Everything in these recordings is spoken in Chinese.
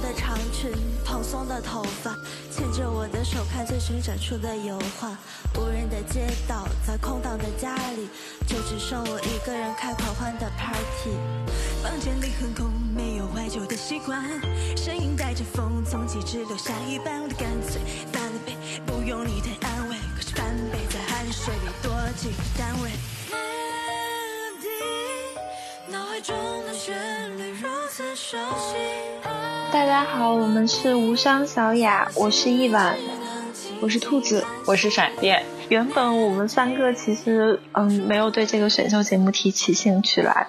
的长裙，蓬松的头发，牵着我的手看最新展出的油画。无人的街道，在空荡的家里，就只剩我一个人开狂欢的 party。房间里很空，没有怀旧的习惯，声音带着风，从极致留下一半，我干脆翻了倍，不用你的安慰。可是翻倍在汗水里多几个单位。Melody，脑海中的旋律如此熟悉。大家好，我们是无伤小雅，我是一晚，我是兔子，我是闪电。原本我们三个其实嗯没有对这个选秀节目提起兴趣来，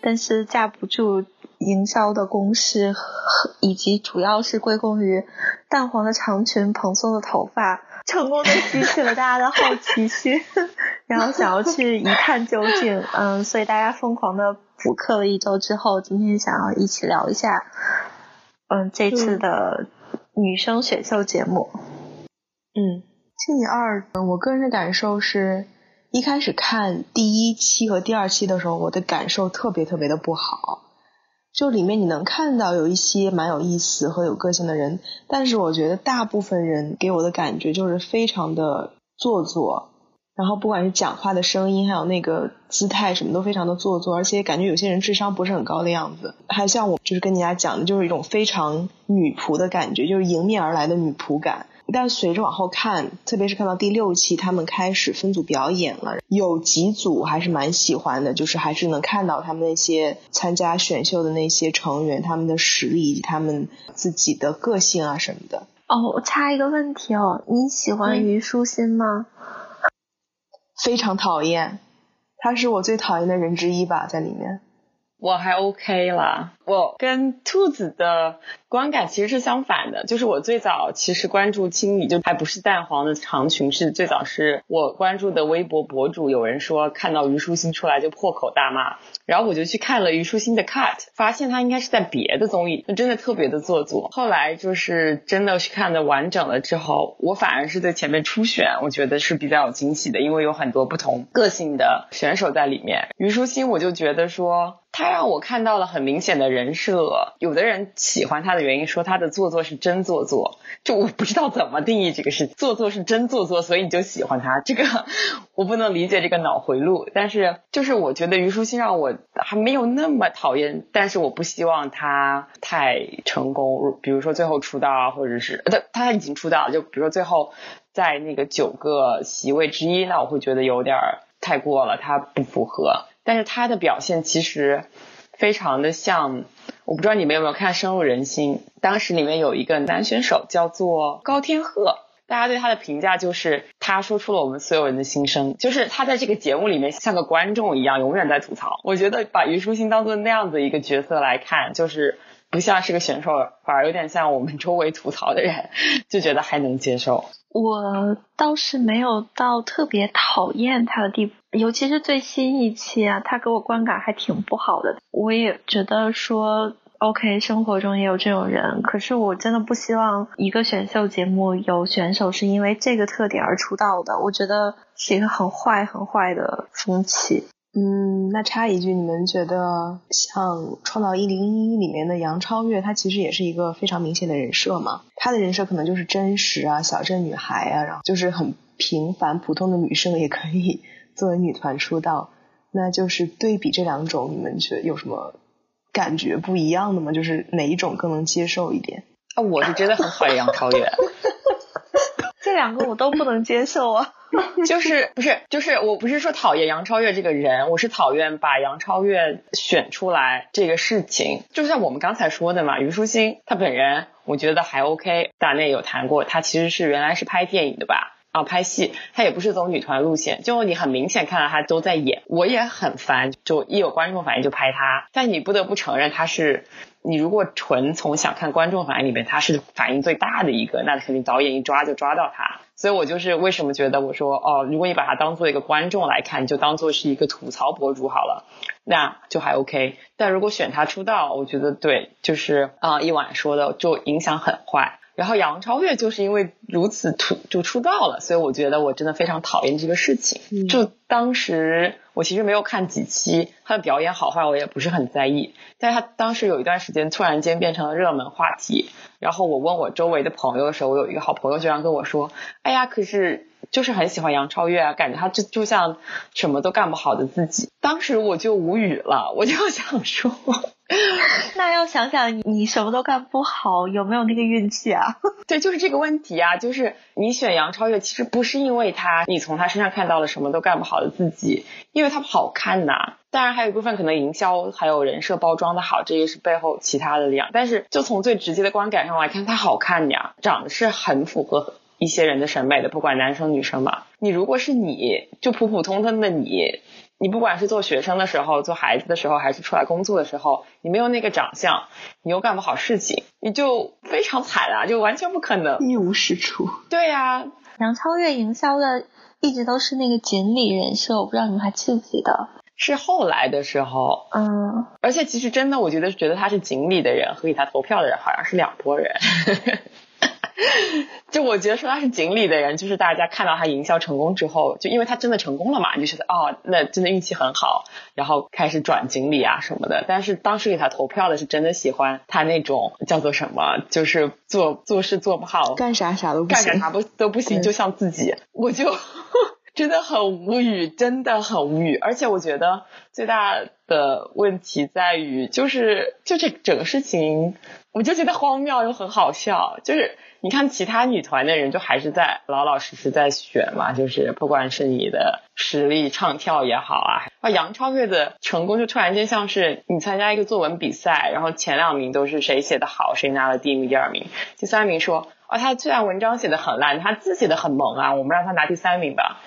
但是架不住营销的攻势，以及主要是归功于淡黄的长裙、蓬松的头发，成功的激起了大家的好奇心，然后想要去一探究竟。嗯，所以大家疯狂的补课了一周之后，今天想要一起聊一下，嗯，这次的女生选秀节目。嗯。星期二，我个人的感受是，一开始看第一期和第二期的时候，我的感受特别特别的不好。就里面你能看到有一些蛮有意思和有个性的人，但是我觉得大部分人给我的感觉就是非常的做作，然后不管是讲话的声音，还有那个姿态，什么都非常的做作，而且感觉有些人智商不是很高的样子。还像我就是跟大家讲的，就是一种非常女仆的感觉，就是迎面而来的女仆感。但随着往后看，特别是看到第六期，他们开始分组表演了，有几组还是蛮喜欢的，就是还是能看到他们那些参加选秀的那些成员，他们的实力以及他们自己的个性啊什么的。哦，我插一个问题哦，你喜欢虞书欣吗？非常讨厌，他是我最讨厌的人之一吧，在里面。我还 OK 啦，我跟兔子的观感其实是相反的，就是我最早其实关注青理就还不是淡黄的长裙，是最早是我关注的微博博主，有人说看到虞书欣出来就破口大骂，然后我就去看了虞书欣的 cut，发现她应该是在别的综艺，那真的特别的做作。后来就是真的去看的完整了之后，我反而是对前面初选我觉得是比较有惊喜的，因为有很多不同个性的选手在里面。虞书欣我就觉得说。他让我看到了很明显的人设，有的人喜欢他的原因说他的做作是真做作，就我不知道怎么定义这个是做作是真做作，所以你就喜欢他，这个我不能理解这个脑回路。但是就是我觉得虞书欣让我还没有那么讨厌，但是我不希望他太成功，比如说最后出道，或者是他他已经出道，就比如说最后在那个九个席位之一，那我会觉得有点太过了，他不符合。但是他的表现其实非常的像，我不知道你们有没有看《深入人心》，当时里面有一个男选手叫做高天鹤，大家对他的评价就是他说出了我们所有人的心声，就是他在这个节目里面像个观众一样，永远在吐槽。我觉得把虞书欣当做那样子一个角色来看，就是不像是个选手，反而有点像我们周围吐槽的人，就觉得还能接受。我倒是没有到特别讨厌他的地步，尤其是最新一期啊，他给我观感还挺不好的。我也觉得说，OK，生活中也有这种人，可是我真的不希望一个选秀节目有选手是因为这个特点而出道的，我觉得是一个很坏很坏的风气。嗯，那插一句，你们觉得像《创造一零一》里面的杨超越，她其实也是一个非常明显的人设嘛？她的人设可能就是真实啊，小镇女孩啊，然后就是很平凡普通的女生也可以作为女团出道。那就是对比这两种，你们觉得有什么感觉不一样的吗？就是哪一种更能接受一点？啊，我是真的很讨厌杨超越。这两个我都不能接受啊。就是不是就是我不是说讨厌杨超越这个人，我是讨厌把杨超越选出来这个事情。就像我们刚才说的嘛，虞书欣她本人我觉得还 OK，大内有谈过，她其实是原来是拍电影的吧，啊拍戏，她也不是走女团路线，就你很明显看到她都在演，我也很烦，就一有观众反应就拍她，但你不得不承认她是。你如果纯从想看观众反应里面，他是反应最大的一个，那肯定导演一抓就抓到他。所以我就是为什么觉得我说哦，如果你把他当做一个观众来看，就当做是一个吐槽博主好了，那就还 OK。但如果选他出道，我觉得对，就是啊，一晚说的就影响很坏。然后杨超越就是因为如此出就出道了，所以我觉得我真的非常讨厌这个事情。嗯就当时我其实没有看几期，他的表演好坏我也不是很在意，但是他当时有一段时间突然间变成了热门话题，然后我问我周围的朋友的时候，我有一个好朋友居然跟我说：“哎呀，可是就是很喜欢杨超越啊，感觉他就就像什么都干不好的自己。”当时我就无语了，我就想说。那要想想你你什么都干不好，有没有那个运气啊？对，就是这个问题啊，就是你选杨超越，其实不是因为他，你从他身上看到了什么都干不好的自己，因为他好看呐。当然还有一部分可能营销还有人设包装的好，这也是背后其他的力量。但是就从最直接的观感上来看，她好看呀，长得是很符合一些人的审美的，不管男生女生吧。你如果是你，就普普通通的你。你不管是做学生的时候、做孩子的时候，还是出来工作的时候，你没有那个长相，你又干不好事情，你就非常惨啊，就完全不可能。一无是处。对呀、杨超越营销的一直都是那个锦鲤人设，我不知道你们还记不记得？是后来的时候，嗯，而且其实真的，我觉得觉得他是锦鲤的人和给他投票的人好像是两拨人。就我觉得说他是锦鲤的人，就是大家看到他营销成功之后，就因为他真的成功了嘛，你就觉得哦，那真的运气很好，然后开始转锦鲤啊什么的。但是当时给他投票的是真的喜欢他那种叫做什么，就是做做事做不好，干啥啥都不行。干啥不都不行，就像自己，我就 真的很无语，真的很无语。而且我觉得最大的问题在于，就是就这整个事情，我就觉得荒谬又很好笑。就是你看其他女团的人，就还是在老老实实在选嘛，就是不管是你的实力唱跳也好啊，啊杨超越的成功就突然间像是你参加一个作文比赛，然后前两名都是谁写的好，谁拿了第一名、第二名，第三名说啊他虽然文章写的很烂，他字写的很萌啊，我们让他拿第三名吧。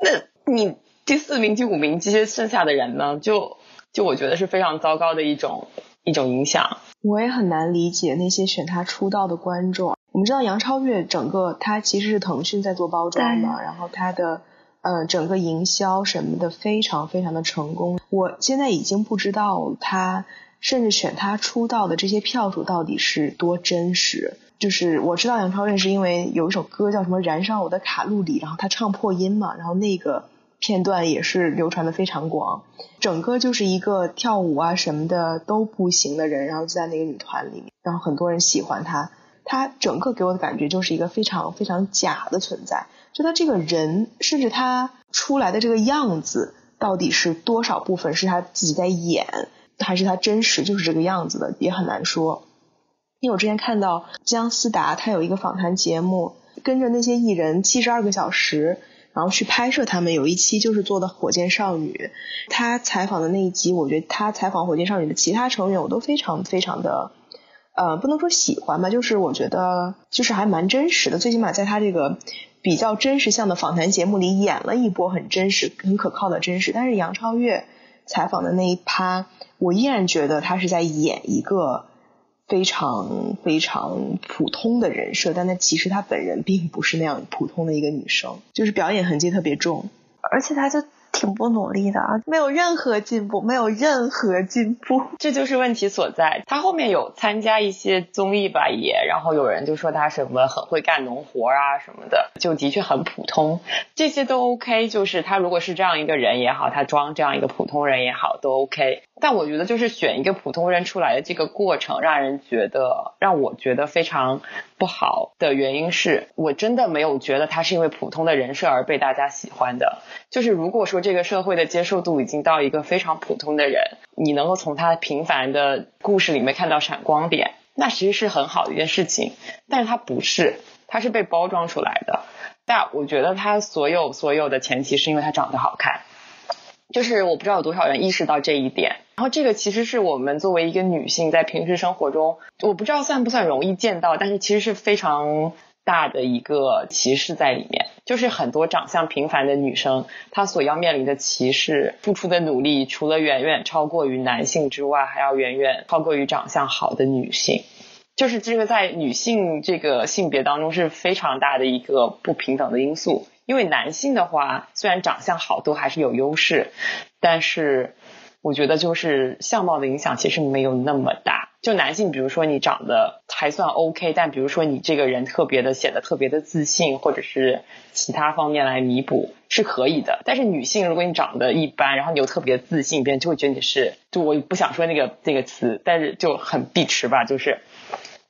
那你第四名、第五名这些剩下的人呢，就就我觉得是非常糟糕的一种一种影响。我也很难理解那些选他出道的观众。我们知道杨超越整个他其实是腾讯在做包装嘛，然后他的呃整个营销什么的非常非常的成功。我现在已经不知道他甚至选他出道的这些票数到底是多真实。就是我知道杨超越是因为有一首歌叫什么《燃烧我的卡路里》，然后他唱破音嘛，然后那个片段也是流传的非常广。整个就是一个跳舞啊什么的都不行的人，然后就在那个女团里面，然后很多人喜欢他。他整个给我的感觉就是一个非常非常假的存在。就他这个人，甚至他出来的这个样子，到底是多少部分是他自己在演，还是他真实就是这个样子的，也很难说。因为我之前看到姜思达他有一个访谈节目，跟着那些艺人七十二个小时，然后去拍摄他们。有一期就是做的火箭少女，他采访的那一集，我觉得他采访火箭少女的其他成员，我都非常非常的，呃，不能说喜欢吧，就是我觉得就是还蛮真实的，最起码在他这个比较真实向的访谈节目里演了一波很真实、很可靠的真实。但是杨超越采访的那一趴，我依然觉得他是在演一个。非常非常普通的人设，但她其实她本人并不是那样普通的一个女生，就是表演痕迹特别重。而且她就挺不努力的啊，没有任何进步，没有任何进步。这就是问题所在。她后面有参加一些综艺吧，也，然后有人就说她什么很会干农活啊什么的，就的确很普通，这些都 OK。就是他如果是这样一个人也好，他装这样一个普通人也好，都 OK。但我觉得就是选一个普通人出来的这个过程，让人觉得让我觉得非常不好的原因是，我真的没有觉得他是因为普通的人设而被大家喜欢的。就是如果说这个社会的接受度已经到一个非常普通的人，你能够从他平凡的故事里面看到闪光点，那其实是很好的一件事情。但是他不是，他是被包装出来的。但我觉得他所有所有的前提是因为他长得好看。就是我不知道有多少人意识到这一点，然后这个其实是我们作为一个女性在平时生活中，我不知道算不算容易见到，但是其实是非常大的一个歧视在里面。就是很多长相平凡的女生，她所要面临的歧视，付出的努力，除了远远超过于男性之外，还要远远超过于长相好的女性。就是这个在女性这个性别当中是非常大的一个不平等的因素。因为男性的话，虽然长相好都还是有优势，但是我觉得就是相貌的影响其实没有那么大。就男性，比如说你长得还算 OK，但比如说你这个人特别的显得特别的自信，或者是其他方面来弥补是可以的。但是女性，如果你长得一般，然后你又特别自信，别人就会觉得你是，就我不想说那个那个词，但是就很避驰吧，就是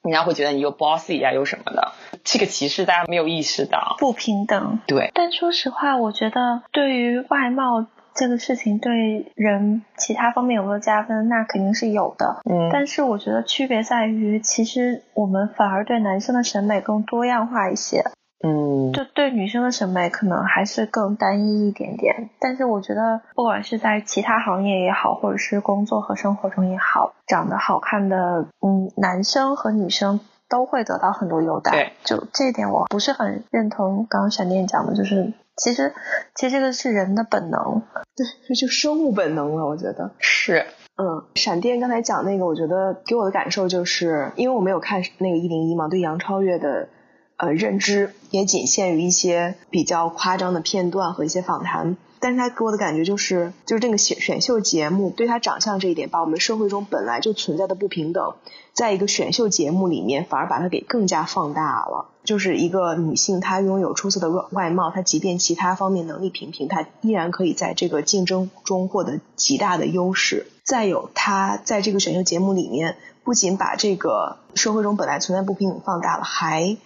人家会觉得你又 bossy 啊，又什么的。这个歧视大家没有意识到，不平等。对，但说实话，我觉得对于外貌。这个事情对人其他方面有没有加分？那肯定是有的。嗯，但是我觉得区别在于，其实我们反而对男生的审美更多样化一些。嗯，就对女生的审美可能还是更单一一点点。但是我觉得，不管是在其他行业也好，或者是工作和生活中也好，长得好看的嗯男生和女生都会得到很多优待。对，就这一点我不是很认同。刚刚闪电讲的就是。其实，其实这个是人的本能，对，这就生物本能了。我觉得是，嗯，闪电刚才讲那个，我觉得给我的感受就是，因为我没有看那个一零一嘛，对杨超越的呃认知也仅限于一些比较夸张的片段和一些访谈。但是他给我的感觉就是，就是这个选选秀节目对他长相这一点，把我们社会中本来就存在的不平等，在一个选秀节目里面，反而把它给更加放大了。就是一个女性，她拥有出色的外外貌，她即便其他方面能力平平，她依然可以在这个竞争中获得极大的优势。再有，她在这个选秀节目里面，不仅把这个社会中本来存在不平等放大了，还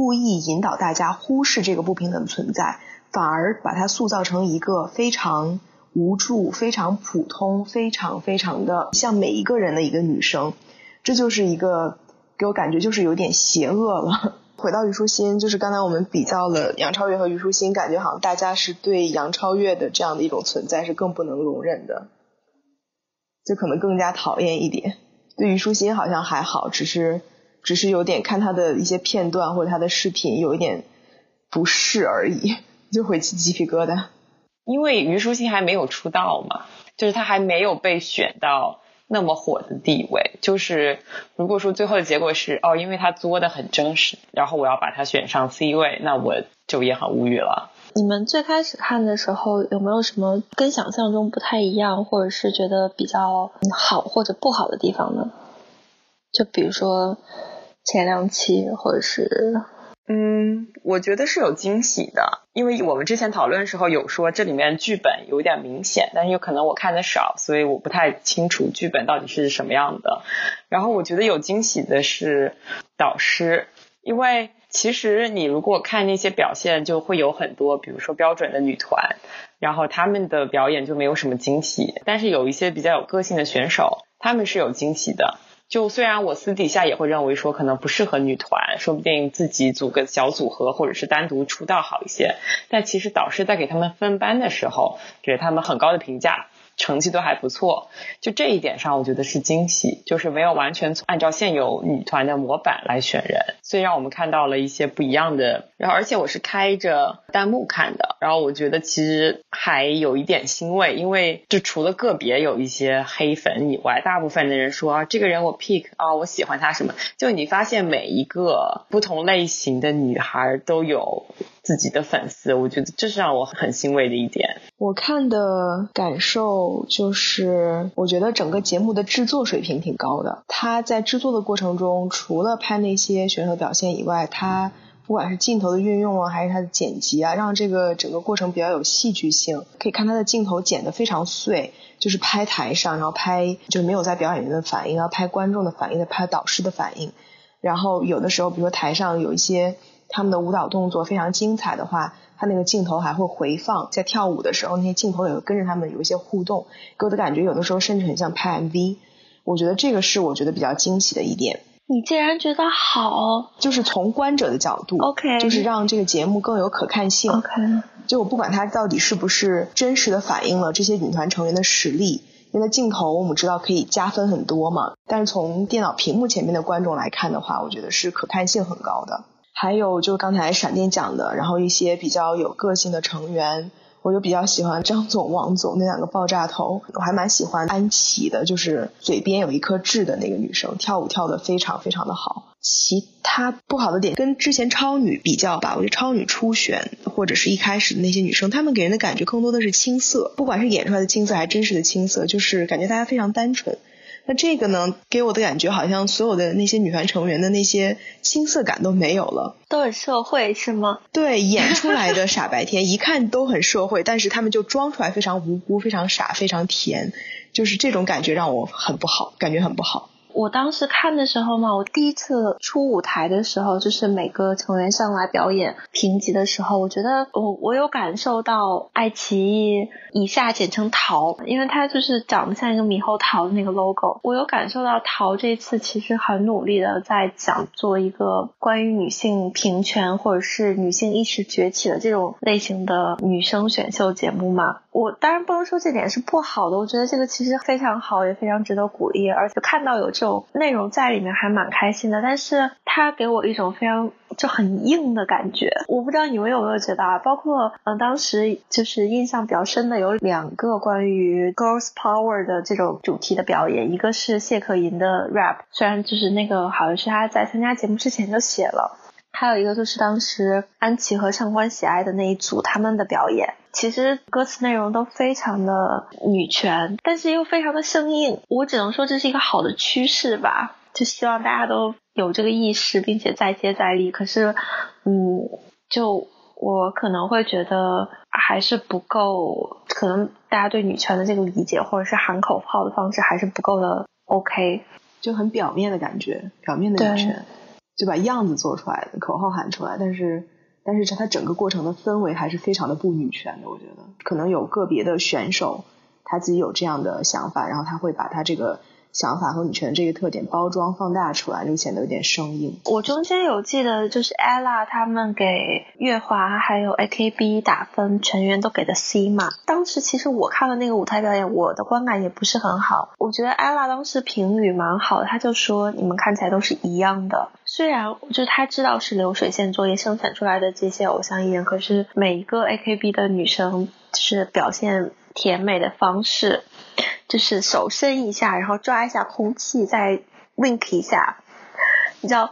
故意引导大家忽视这个不平等的存在。反而把她塑造成一个非常无助、非常普通、非常非常的像每一个人的一个女生，这就是一个给我感觉就是有点邪恶了。回到虞书欣，就是刚才我们比较了杨超越和虞书欣，感觉好像大家是对杨超越的这样的一种存在是更不能容忍的，就可能更加讨厌一点。对虞书欣好像还好，只是只是有点看他的一些片段或者他的视频有一点不适而已。就会起鸡皮疙瘩，因为虞书欣还没有出道嘛，就是她还没有被选到那么火的地位。就是如果说最后的结果是哦，因为她作的很真实，然后我要把她选上 C 位，那我就也很无语了。你们最开始看的时候有没有什么跟想象中不太一样，或者是觉得比较好或者不好的地方呢？就比如说前两期，或者是。嗯，我觉得是有惊喜的，因为我们之前讨论的时候有说这里面剧本有点明显，但是有可能我看的少，所以我不太清楚剧本到底是什么样的。然后我觉得有惊喜的是导师，因为其实你如果看那些表现，就会有很多，比如说标准的女团，然后他们的表演就没有什么惊喜，但是有一些比较有个性的选手，他们是有惊喜的。就虽然我私底下也会认为说可能不适合女团，说不定自己组个小组合或者是单独出道好一些，但其实导师在给他们分班的时候，给他们很高的评价。成绩都还不错，就这一点上，我觉得是惊喜，就是没有完全按照现有女团的模板来选人，所以让我们看到了一些不一样的。然后，而且我是开着弹幕看的，然后我觉得其实还有一点欣慰，因为就除了个别有一些黑粉以外，大部分的人说啊，这个人我 pick 啊，我喜欢他什么，就你发现每一个不同类型的女孩都有。自己的粉丝，我觉得这是让我很欣慰的一点。我看的感受就是，我觉得整个节目的制作水平挺高的。他在制作的过程中，除了拍那些选手表现以外，他不管是镜头的运用啊，还是他的剪辑啊，让这个整个过程比较有戏剧性。可以看他的镜头剪得非常碎，就是拍台上，然后拍就是没有在表演员的反应，然后拍观众的反应，再拍导师的反应。然后有的时候，比如说台上有一些。他们的舞蹈动作非常精彩的话，他那个镜头还会回放，在跳舞的时候，那些镜头也会跟着他们有一些互动，给我的感觉有的时候甚至很像拍 MV。我觉得这个是我觉得比较惊喜的一点。你竟然觉得好？就是从观者的角度，OK，就是让这个节目更有可看性，OK。就我不管它到底是不是真实的反映了这些女团成员的实力，因为镜头我们知道可以加分很多嘛，但是从电脑屏幕前面的观众来看的话，我觉得是可看性很高的。还有就刚才闪电讲的，然后一些比较有个性的成员，我就比较喜欢张总、王总那两个爆炸头，我还蛮喜欢安琪的，就是嘴边有一颗痣的那个女生，跳舞跳得非常非常的好。其他不好的点跟之前超女比较吧，我觉得超女初选或者是一开始的那些女生，她们给人的感觉更多的是青涩，不管是演出来的青涩还是真实的青涩，就是感觉大家非常单纯。那这个呢，给我的感觉好像所有的那些女团成员的那些青涩感都没有了，都很社会是吗？对，演出来的傻白甜一看都很社会，但是他们就装出来非常无辜、非常傻、非常甜，就是这种感觉让我很不好，感觉很不好。我当时看的时候嘛，我第一次出舞台的时候，就是每个成员上来表演评级的时候，我觉得我我有感受到爱奇艺以下简称桃，因为它就是长得像一个猕猴桃的那个 logo，我有感受到桃这次其实很努力的在想做一个关于女性平权或者是女性意识崛起的这种类型的女生选秀节目嘛。我当然不能说这点是不好的，我觉得这个其实非常好，也非常值得鼓励，而且看到有种内容在里面还蛮开心的。但是他给我一种非常就很硬的感觉，我不知道你们有没有觉得啊？包括嗯，当时就是印象比较深的有两个关于 girls power 的这种主题的表演，一个是谢可寅的 rap，虽然就是那个好像是他在参加节目之前就写了。还有一个就是当时安琪和上官喜爱的那一组他们的表演，其实歌词内容都非常的女权，但是又非常的生硬。我只能说这是一个好的趋势吧，就希望大家都有这个意识，并且再接再厉。可是，嗯，就我可能会觉得还是不够，可能大家对女权的这个理解或者是喊口号的方式还是不够的。OK，就很表面的感觉，表面的女权。就把样子做出来的，口号喊出来，但是，但是它整个过程的氛围还是非常的不女权的。我觉得可能有个别的选手他自己有这样的想法，然后他会把他这个。想法和女权这个特点包装放大出来，就显得有点生硬。我中间有记得，就是 ella 他们给月华还有 AKB 打分，成员都给的 C 嘛。当时其实我看了那个舞台表演，我的观感也不是很好。我觉得 ella 当时评语蛮好的，他就说你们看起来都是一样的。虽然就是他知道是流水线作业生产出来的这些偶像艺人，可是每一个 AKB 的女生就是表现甜美的方式。就是手伸一下，然后抓一下空气，再 wink 一下，你知道，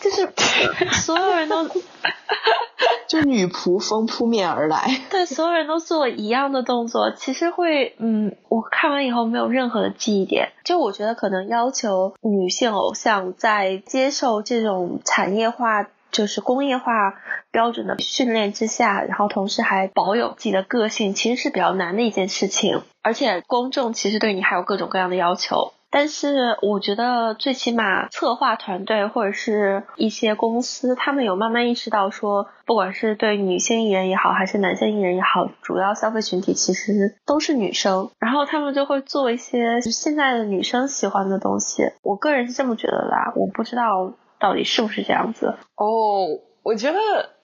就是 所有人都，就女仆风扑面而来。对，所有人都做一样的动作，其实会，嗯，我看完以后没有任何的记忆点。就我觉得可能要求女性偶像在接受这种产业化。就是工业化标准的训练之下，然后同时还保有自己的个性，其实是比较难的一件事情。而且公众其实对你还有各种各样的要求。但是我觉得，最起码策划团队或者是一些公司，他们有慢慢意识到说，不管是对女性艺人也好，还是男性艺人也好，主要消费群体其实都是女生。然后他们就会做一些现在的女生喜欢的东西。我个人是这么觉得的，我不知道。到底是不是这样子？哦，我觉得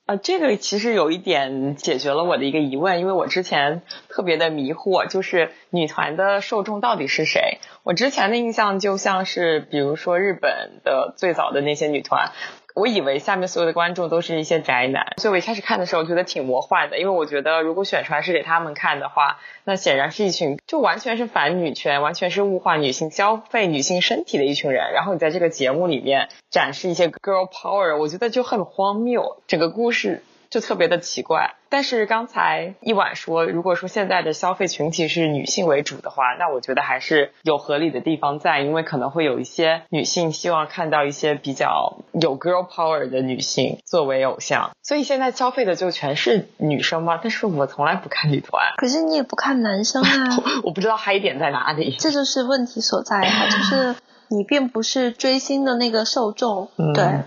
啊，这个其实有一点解决了我的一个疑问，因为我之前特别的迷惑，就是女团的受众到底是谁？我之前的印象就像是，比如说日本的最早的那些女团。我以为下面所有的观众都是一些宅男，所以我一开始看的时候觉得挺魔幻的，因为我觉得如果选出来是给他们看的话，那显然是一群就完全是反女权、完全是物化女性、消费女性身体的一群人。然后你在这个节目里面展示一些 girl power，我觉得就很荒谬，整个故事。就特别的奇怪，但是刚才一晚说，如果说现在的消费群体是女性为主的话，那我觉得还是有合理的地方在，因为可能会有一些女性希望看到一些比较有 girl power 的女性作为偶像，所以现在消费的就全是女生吗？但是我从来不看女团，可是你也不看男生啊，我不知道嗨点在哪里，这就是问题所在啊，就是你并不是追星的那个受众，对，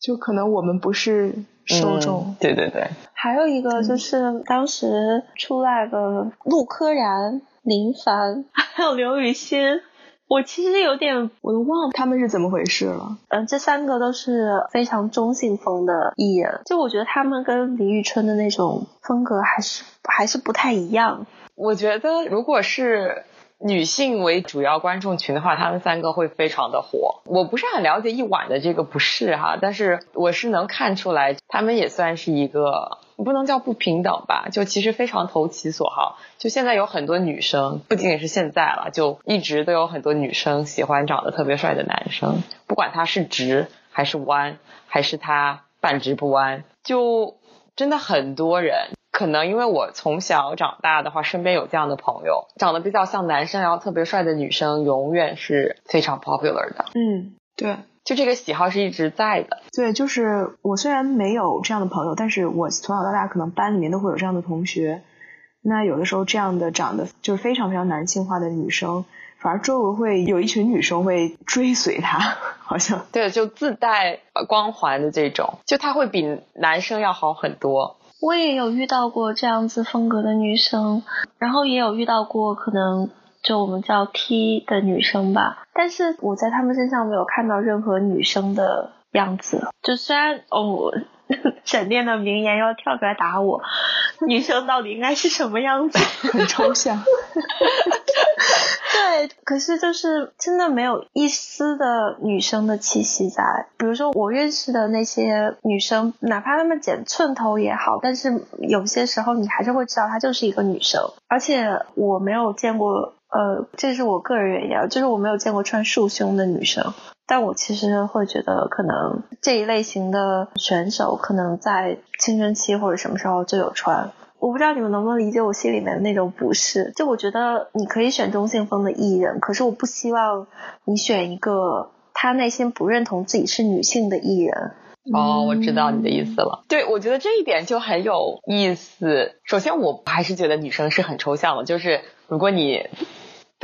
就可能我们不是。受众对对对，还有一个就是当时出来的陆柯燃、林凡 还有刘雨欣，我其实有点我都忘了他们是怎么回事了。嗯，这三个都是非常中性风的艺人，就我觉得他们跟李宇春的那种风格还是还是不太一样。我觉得如果是。女性为主要观众群的话，他们三个会非常的火。我不是很了解一晚的这个不是哈，但是我是能看出来，他们也算是一个不能叫不平等吧，就其实非常投其所好。就现在有很多女生，不仅仅是现在了，就一直都有很多女生喜欢长得特别帅的男生，不管他是直还是弯，还是他半直不弯，就真的很多人。可能因为我从小长大的话，身边有这样的朋友，长得比较像男生然后特别帅的女生，永远是非常 popular 的。嗯，对。就这个喜好是一直在的，对，就是我虽然没有这样的朋友，但是我从小到大可能班里面都会有这样的同学。那有的时候这样的长得就是非常非常男性化的女生，反而周围会有一群女生会追随她，好像对，就自带光环的这种，就她会比男生要好很多。我也有遇到过这样子风格的女生，然后也有遇到过可能。就我们叫 T 的女生吧，但是我在她们身上没有看到任何女生的样子。就虽然哦，闪电的名言要跳出来打我，女生到底应该是什么样子？很抽象。对，可是就是真的没有一丝的女生的气息在。比如说我认识的那些女生，哪怕她们剪寸头也好，但是有些时候你还是会知道她就是一个女生。而且我没有见过。呃，这是我个人原因，就是我没有见过穿束胸的女生，但我其实会觉得，可能这一类型的选手可能在青春期或者什么时候就有穿。我不知道你们能不能理解我心里面的那种不适。就我觉得你可以选中性风的艺人，可是我不希望你选一个他内心不认同自己是女性的艺人。哦，我知道你的意思了。对，我觉得这一点就很有意思。首先，我还是觉得女生是很抽象的，就是如果你。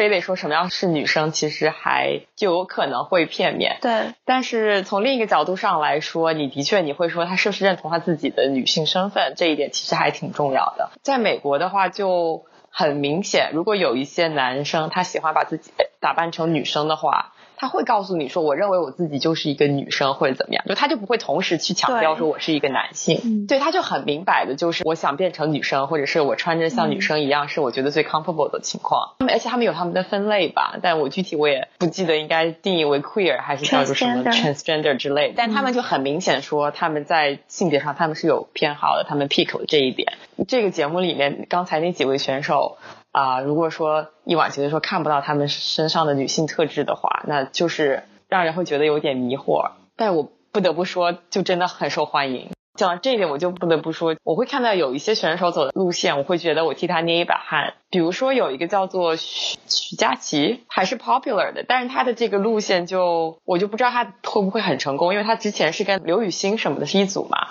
非得说什么样是女生，其实还就有可能会片面。对，但是从另一个角度上来说，你的确你会说她是不是认同她自己的女性身份，这一点其实还挺重要的。在美国的话，就很明显，如果有一些男生他喜欢把自己打扮成女生的话。他会告诉你说，我认为我自己就是一个女生或者怎么样，就他就不会同时去强调说我是一个男性，对，他就很明白的，就是我想变成女生，或者是我穿着像女生一样，是我觉得最 comfortable 的情况。而且他们有他们的分类吧，但我具体我也不记得应该定义为 queer 还是叫做什么 transgender 之类。但他们就很明显说他们在性别上他们是有偏好的，他们 pick 了这一点。这个节目里面刚才那几位选手。啊，如果说一晚觉得说看不到他们身上的女性特质的话，那就是让人会觉得有点迷惑。但我不得不说，就真的很受欢迎。讲到这一点，我就不得不说，我会看到有一些选手走的路线，我会觉得我替他捏一把汗。比如说有一个叫做许许佳琪，还是 popular 的，但是他的这个路线就我就不知道他会不会很成功，因为他之前是跟刘雨欣什么的是一组嘛。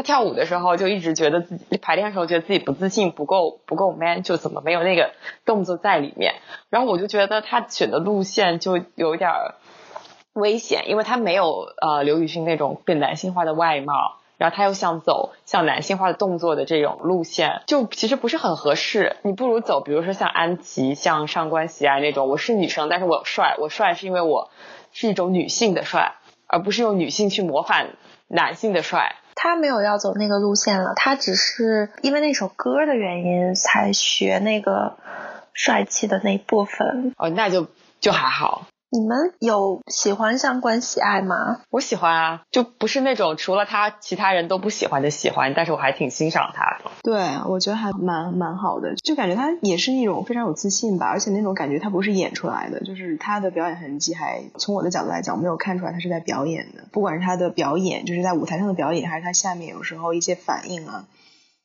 他跳舞的时候就一直觉得自己排练的时候觉得自己不自信，不够不够 man，就怎么没有那个动作在里面。然后我就觉得他选的路线就有点危险，因为他没有呃刘雨欣那种更男性化的外貌，然后他又想走像男性化的动作的这种路线，就其实不是很合适。你不如走，比如说像安琪、像上官喜爱那种，我是女生，但是我帅，我帅是因为我是一种女性的帅，而不是用女性去模仿男性的帅。他没有要走那个路线了，他只是因为那首歌的原因才学那个帅气的那一部分。哦，那就就还好。你们有喜欢上官喜爱吗？我喜欢啊，就不是那种除了他其他人都不喜欢的喜欢，但是我还挺欣赏他的。对，我觉得还蛮蛮好的，就感觉他也是一种非常有自信吧，而且那种感觉他不是演出来的，就是他的表演痕迹还从我的角度来讲，我没有看出来他是在表演的，不管是他的表演，就是在舞台上的表演，还是他下面有时候一些反应啊。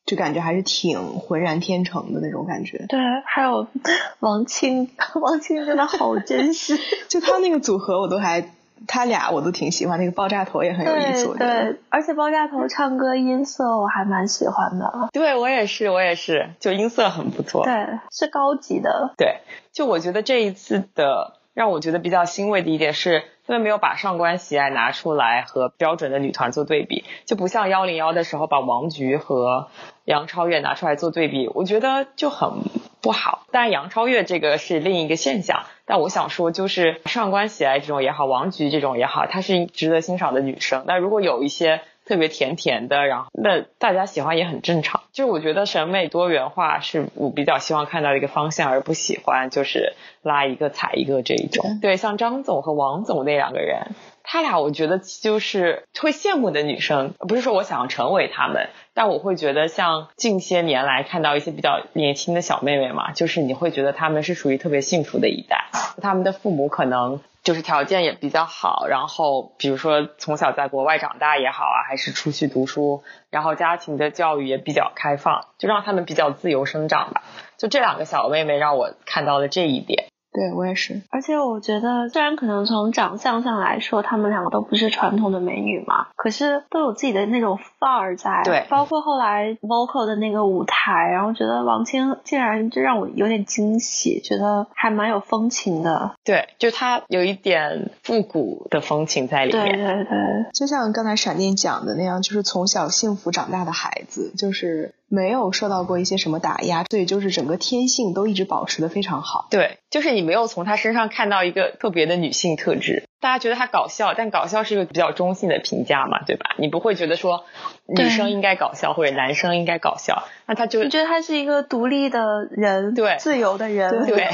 就感觉还是挺浑然天成的那种感觉。对，还有 王青，王青真的好真实。就他那个组合，我都还，他俩我都挺喜欢。那个爆炸头也很有意思。对，而且爆炸头唱歌音色我还蛮喜欢的。对我也是，我也是，就音色很不错。对，是高级的。对，就我觉得这一次的让我觉得比较欣慰的一点是。他们没有把上官喜爱拿出来和标准的女团做对比，就不像幺零幺的时候把王菊和杨超越拿出来做对比，我觉得就很不好。但，杨超越这个是另一个现象，但我想说，就是上官喜爱这种也好，王菊这种也好，她是值得欣赏的女生。那如果有一些。特别甜甜的，然后那大家喜欢也很正常。就是我觉得审美多元化是我比较希望看到的一个方向，而不喜欢就是拉一个踩一个这一种。对，像张总和王总那两个人，他俩我觉得就是会羡慕的女生，不是说我想要成为他们，但我会觉得像近些年来看到一些比较年轻的小妹妹嘛，就是你会觉得她们是属于特别幸福的一代，他们的父母可能。就是条件也比较好，然后比如说从小在国外长大也好啊，还是出去读书，然后家庭的教育也比较开放，就让他们比较自由生长吧。就这两个小妹妹让我看到了这一点。对我也是，而且我觉得，虽然可能从长相上来说，她们两个都不是传统的美女嘛，可是都有自己的那种范儿在。对，包括后来 vocal 的那个舞台，然后觉得王清竟然就让我有点惊喜，觉得还蛮有风情的。对，就她有一点复古的风情在里面。对对对，就像刚才闪电讲的那样，就是从小幸福长大的孩子，就是。没有受到过一些什么打压，所以就是整个天性都一直保持的非常好。对，就是你没有从他身上看到一个特别的女性特质。大家觉得他搞笑，但搞笑是一个比较中性的评价嘛，对吧？你不会觉得说女生应该搞笑或者男生应该搞笑，那他就你觉得他是一个独立的人，对，自由的人，对，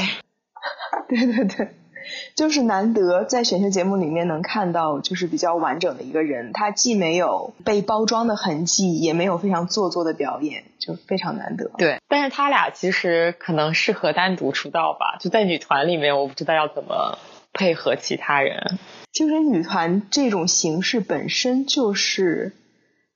对对对。就是难得在选秀节目里面能看到，就是比较完整的一个人，他既没有被包装的痕迹，也没有非常做作的表演，就非常难得。对，但是他俩其实可能适合单独出道吧，就在女团里面，我不知道要怎么配合其他人。就是女团这种形式本身就是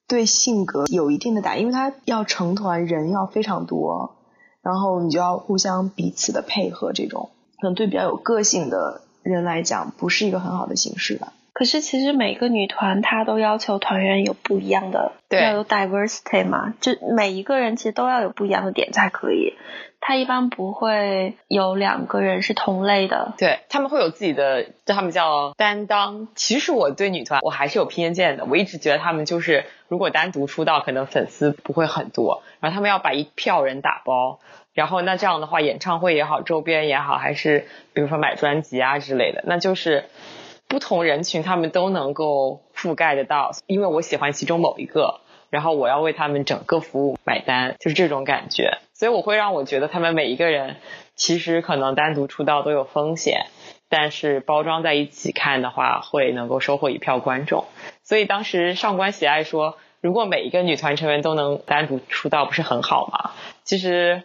对性格有一定的打，因为它要成团人要非常多，然后你就要互相彼此的配合这种。可能对比较有个性的人来讲，不是一个很好的形式吧。可是其实每个女团她都要求团员有不一样的，要有 diversity 嘛，就每一个人其实都要有不一样的点才可以。她一般不会有两个人是同类的，对他们会有自己的，就他们叫担当。其实我对女团我还是有偏见的，我一直觉得他们就是如果单独出道，可能粉丝不会很多，然后他们要把一票人打包。然后那这样的话，演唱会也好，周边也好，还是比如说买专辑啊之类的，那就是不同人群他们都能够覆盖得到。因为我喜欢其中某一个，然后我要为他们整个服务买单，就是这种感觉。所以我会让我觉得他们每一个人其实可能单独出道都有风险，但是包装在一起看的话，会能够收获一票观众。所以当时上官喜爱说，如果每一个女团成员都能单独出道，不是很好吗？其实。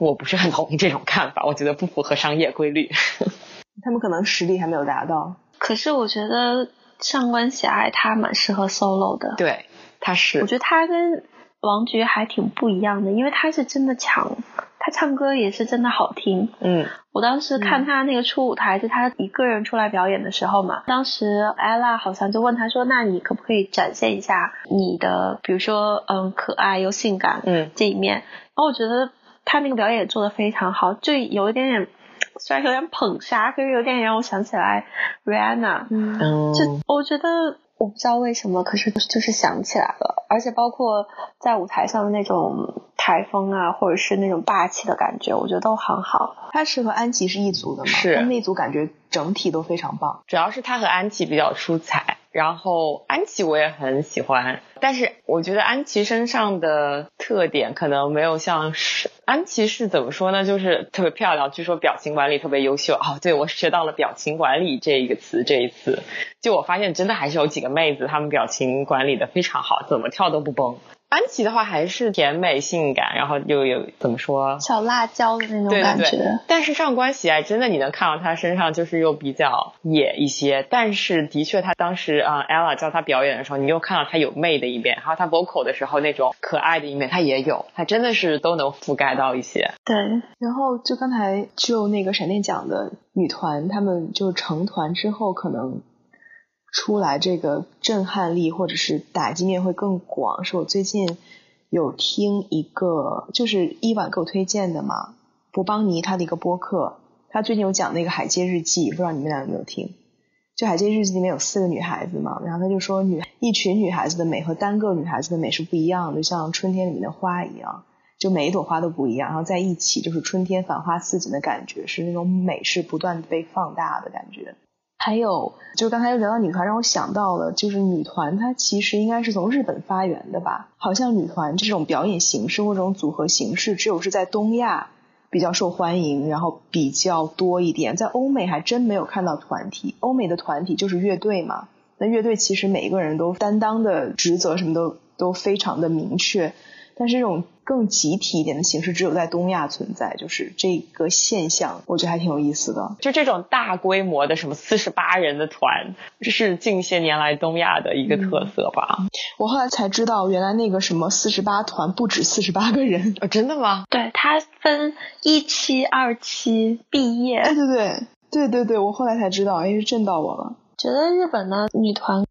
我不是很同意这种看法，我觉得不符合商业规律。他们可能实力还没有达到。可是我觉得上官喜爱他蛮适合 solo 的。对，他是。我觉得他跟王菊还挺不一样的，因为他是真的强，他唱歌也是真的好听。嗯。我当时看他那个初舞台，就他一个人出来表演的时候嘛，当时 ella 好像就问他说：“那你可不可以展现一下你的，比如说嗯可爱又性感嗯这一面？”然后我觉得。他那个表演也做的非常好，就有一点点，虽然有点捧杀，可是有点让我想起来 Rihanna。嗯，就我觉得我不知道为什么，可是就是想起来了，而且包括在舞台上的那种台风啊，或者是那种霸气的感觉，我觉得都很好。他是和安琪是一组的嘛？是，那组感觉整体都非常棒，主要是他和安琪比较出彩。然后安琪我也很喜欢，但是我觉得安琪身上的特点可能没有像是安琪是怎么说呢？就是特别漂亮，据说表情管理特别优秀。哦，对我学到了表情管理这一个词，这一次就我发现真的还是有几个妹子，她们表情管理的非常好，怎么跳都不崩。安琪的话还是甜美性感，然后又有怎么说小辣椒的那种感觉。但是上官喜爱真的你能看到她身上就是又比较野一些，但是的确她当时啊 ella 教她表演的时候，你又看到她有媚的一面，还有她 vocal 的时候那种可爱的一面，她也有，她真的是都能覆盖到一些。对，然后就刚才就那个闪电奖的女团，她们就成团之后可能。出来这个震撼力或者是打击面会更广，是我最近有听一个就是伊婉给我推荐的嘛，博邦尼他的一个播客，他最近有讲那个《海街日记》，不知道你们俩有没有听？就《海街日记》里面有四个女孩子嘛，然后他就说女一群女孩子的美和单个女孩子的美是不一样的，就像春天里面的花一样，就每一朵花都不一样，然后在一起就是春天繁花似锦的感觉，是那种美是不断被放大的感觉。还有，就刚才又聊到女团，让我想到了，就是女团它其实应该是从日本发源的吧？好像女团这种表演形式或这种组合形式，只有是在东亚比较受欢迎，然后比较多一点。在欧美还真没有看到团体，欧美的团体就是乐队嘛，那乐队其实每一个人都担当的职责什么都都非常的明确，但是这种更集体一点的形式只有在东亚存在，就是这个现象，我觉得还挺有意思的。就这种大规模的什么四十八人的团，这是近些年来东亚的一个特色吧？我后来才知道，原来那个什么四十八团不止四十八个人，哦，真的吗？对，它分一期、二期、毕业。对对对对对对，我后来才知道，哎，是震到我了。觉得日本的女团。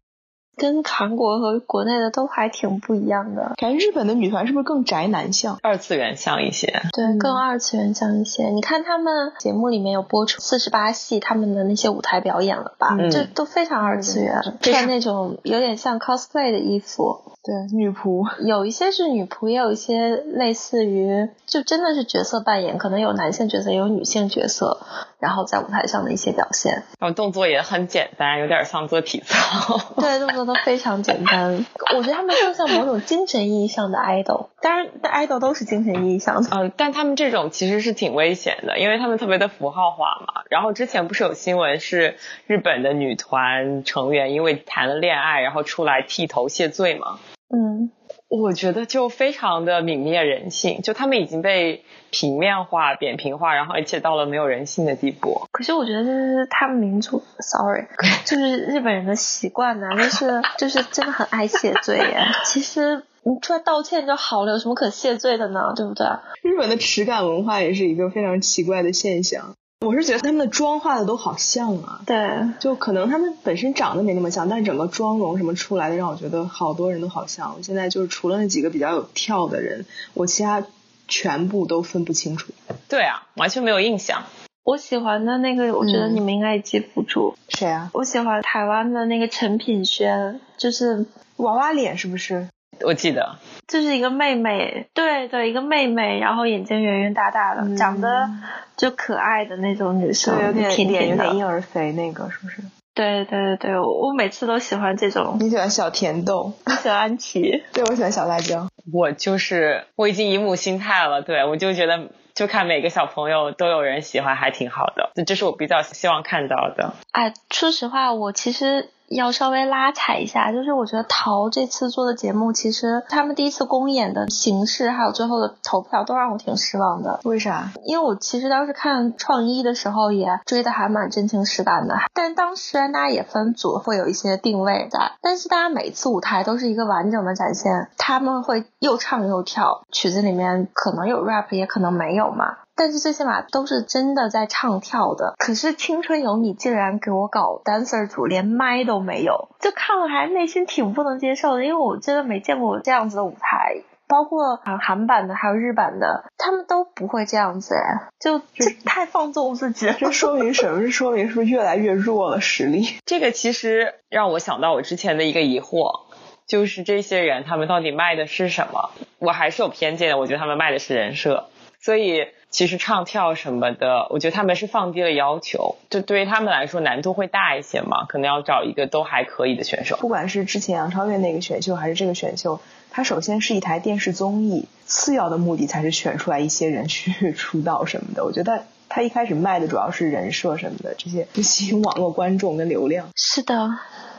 跟韩国和国内的都还挺不一样的，感觉日本的女团是不是更宅男向、二次元像一些？对，更二次元像一些。你看他们节目里面有播出四十八系他们的那些舞台表演了吧？这都非常二次元，穿那种有点像 cosplay 的衣服。对，女仆 有一些是女仆，也有一些类似于就真的是角色扮演，可能有男性角色，也有女性角色，然后在舞台上的一些表现。然后动作也很简单，有点像做体操。对，动作都非常简单。我觉得他们更像某种精神意义上的 idol，当然，idol 都是精神意义上的。嗯，但他们这种其实是挺危险的，因为他们特别的符号化嘛。然后之前不是有新闻是日本的女团成员因为谈了恋爱，然后出来剃头谢罪吗？嗯，我觉得就非常的泯灭人性，就他们已经被平面化、扁平化，然后而且到了没有人性的地步。可是我觉得这是他们民族，sorry，就是日本人的习惯呢，就是就是真的很爱谢罪耶。其实你出来道歉就好了，有什么可谢罪的呢？对不对？日本的耻感文化也是一个非常奇怪的现象。我是觉得他们的妆化的都好像啊，对，就可能他们本身长得没那么像，但是整个妆容什么出来的，让我觉得好多人都好像。我现在就是除了那几个比较有跳的人，我其他全部都分不清楚。对啊，完全没有印象。我喜欢的那个，我觉得你们应该也记不住。谁啊？我喜欢台湾的那个陈品轩，就是娃娃脸，是不是？我记得，就是一个妹妹，对对，一个妹妹，然后眼睛圆圆大大的，长得就可爱的那种女生，有点脸有点婴儿肥，那个是不是？对对对对，我每次都喜欢这种。你喜欢小甜豆？你喜欢安琪？对，我喜欢小辣椒。我就是我已经姨母心态了，对我就觉得就看每个小朋友都有人喜欢，还挺好的，这是我比较希望看到的。哎，说实话，我其实。要稍微拉踩一下，就是我觉得陶这次做的节目，其实他们第一次公演的形式，还有最后的投票，都让我挺失望的。为啥？因为我其实当时看创一的时候，也追的还蛮真情实感的。但当时大家也分组，会有一些定位在，但是大家每次舞台都是一个完整的展现，他们会又唱又跳，曲子里面可能有 rap，也可能没有嘛。但是最起码都是真的在唱跳的。可是《青春有你》竟然给我搞 dancer 组，连麦都没有，就看了还内心挺不能接受的，因为我真的没见过这样子的舞台，包括韩韩版的还有日版的，他们都不会这样子哎，就这太放纵自己了。这说明什么？这说明是不是越来越弱了实力？这个其实让我想到我之前的一个疑惑，就是这些人他们到底卖的是什么？我还是有偏见的，我觉得他们卖的是人设，所以。其实唱跳什么的，我觉得他们是放低了要求，就对于他们来说难度会大一些嘛，可能要找一个都还可以的选手。不管是之前杨超越那个选秀，还是这个选秀，它首先是一台电视综艺，次要的目的才是选出来一些人去出道什么的。我觉得他一开始卖的主要是人设什么的，这些吸引网络观众跟流量。是的，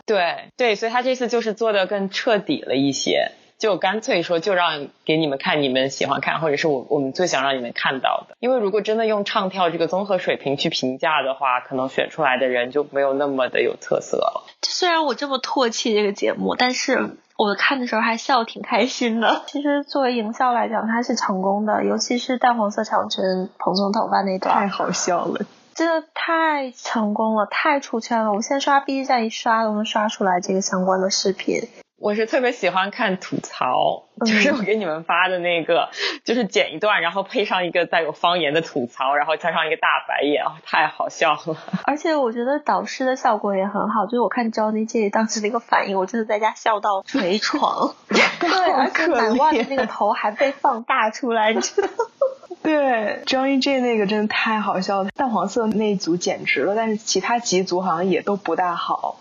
对对，所以他这次就是做的更彻底了一些。就干脆说，就让给你们看你们喜欢看，或者是我我们最想让你们看到的。因为如果真的用唱跳这个综合水平去评价的话，可能选出来的人就没有那么的有特色了。虽然我这么唾弃这个节目，但是我看的时候还笑挺开心的。其实作为营销来讲，它是成功的，尤其是淡黄色长裙蓬松头发那段，太好笑了，真的太成功了，太出圈了。我现在刷 B 站一刷都能刷出来这个相关的视频。我是特别喜欢看吐槽，就是我给你们发的那个，就是剪一段，然后配上一个带有方言的吐槽，然后加上一个大白眼，太好笑了。而且我觉得导师的效果也很好，就是我看 Johnny J 当时那个反应，我真的在家笑到捶床。对，而且奶袜的那个头还被放大出来，你知道吗？对，Johnny J 那个真的太好笑了，淡黄色那一组简直了，但是其他几组好像也都不大好。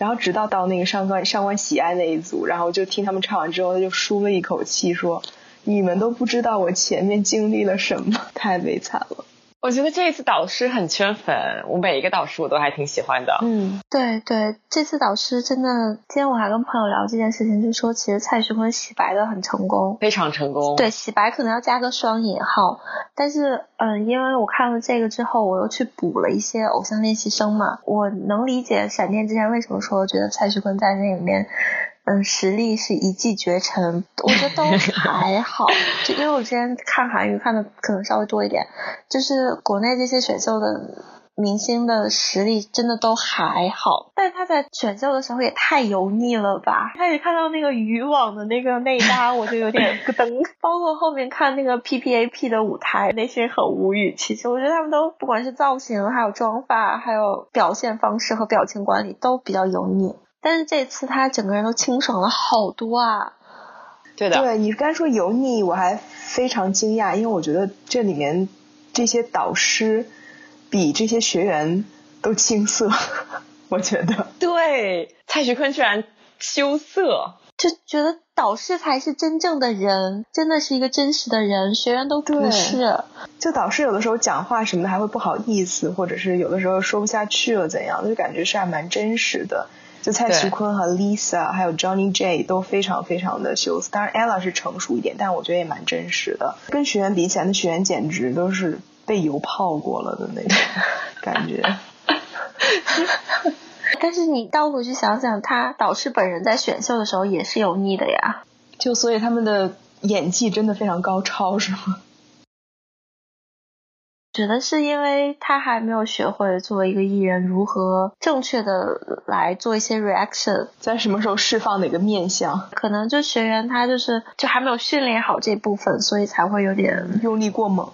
然后直到到那个上官上官喜爱那一组，然后就听他们唱完之后，他就舒了一口气，说：“你们都不知道我前面经历了什么，太悲惨了。”我觉得这一次导师很圈粉，我每一个导师我都还挺喜欢的。嗯，对对，这次导师真的，今天我还跟朋友聊这件事情，就说其实蔡徐坤洗白的很成功，非常成功。对，洗白可能要加个双引号，但是嗯，因为我看了这个之后，我又去补了一些偶像练习生嘛，我能理解闪电之前为什么说觉得蔡徐坤在那里面。嗯，实力是一骑绝尘，我觉得都还好。就因为我之前看韩娱看的可能稍微多一点，就是国内这些选秀的明星的实力真的都还好，但他在选秀的时候也太油腻了吧！开始看到那个渔网的那个内搭，我就有点咯噔。包括后面看那个 P P A P 的舞台，那些很无语。其实我觉得他们都不管是造型，还有妆发，还有表现方式和表情管理都比较油腻。但是这次他整个人都清爽了好多啊！对的，对你刚说油腻，我还非常惊讶，因为我觉得这里面这些导师比这些学员都青涩，我觉得。对，蔡徐坤居然羞涩，就觉得导师才是真正的人，真的是一个真实的人，学员都不是。就导师有的时候讲话什么的还会不好意思，或者是有的时候说不下去了怎样，就感觉是还蛮真实的。就蔡徐坤和 Lisa 还有 Johnny J 都非常非常的羞涩，当然 Ella 是成熟一点，但我觉得也蛮真实的。跟学员比起来，那学员简直都是被油泡过了的那种 感觉。但是你倒回去想想，他导师本人在选秀的时候也是油腻的呀。就所以他们的演技真的非常高超，是吗？觉得是因为他还没有学会作为一个艺人如何正确的来做一些 reaction，在什么时候释放哪个面相，可能就学员他就是就还没有训练好这部分，所以才会有点用力过猛。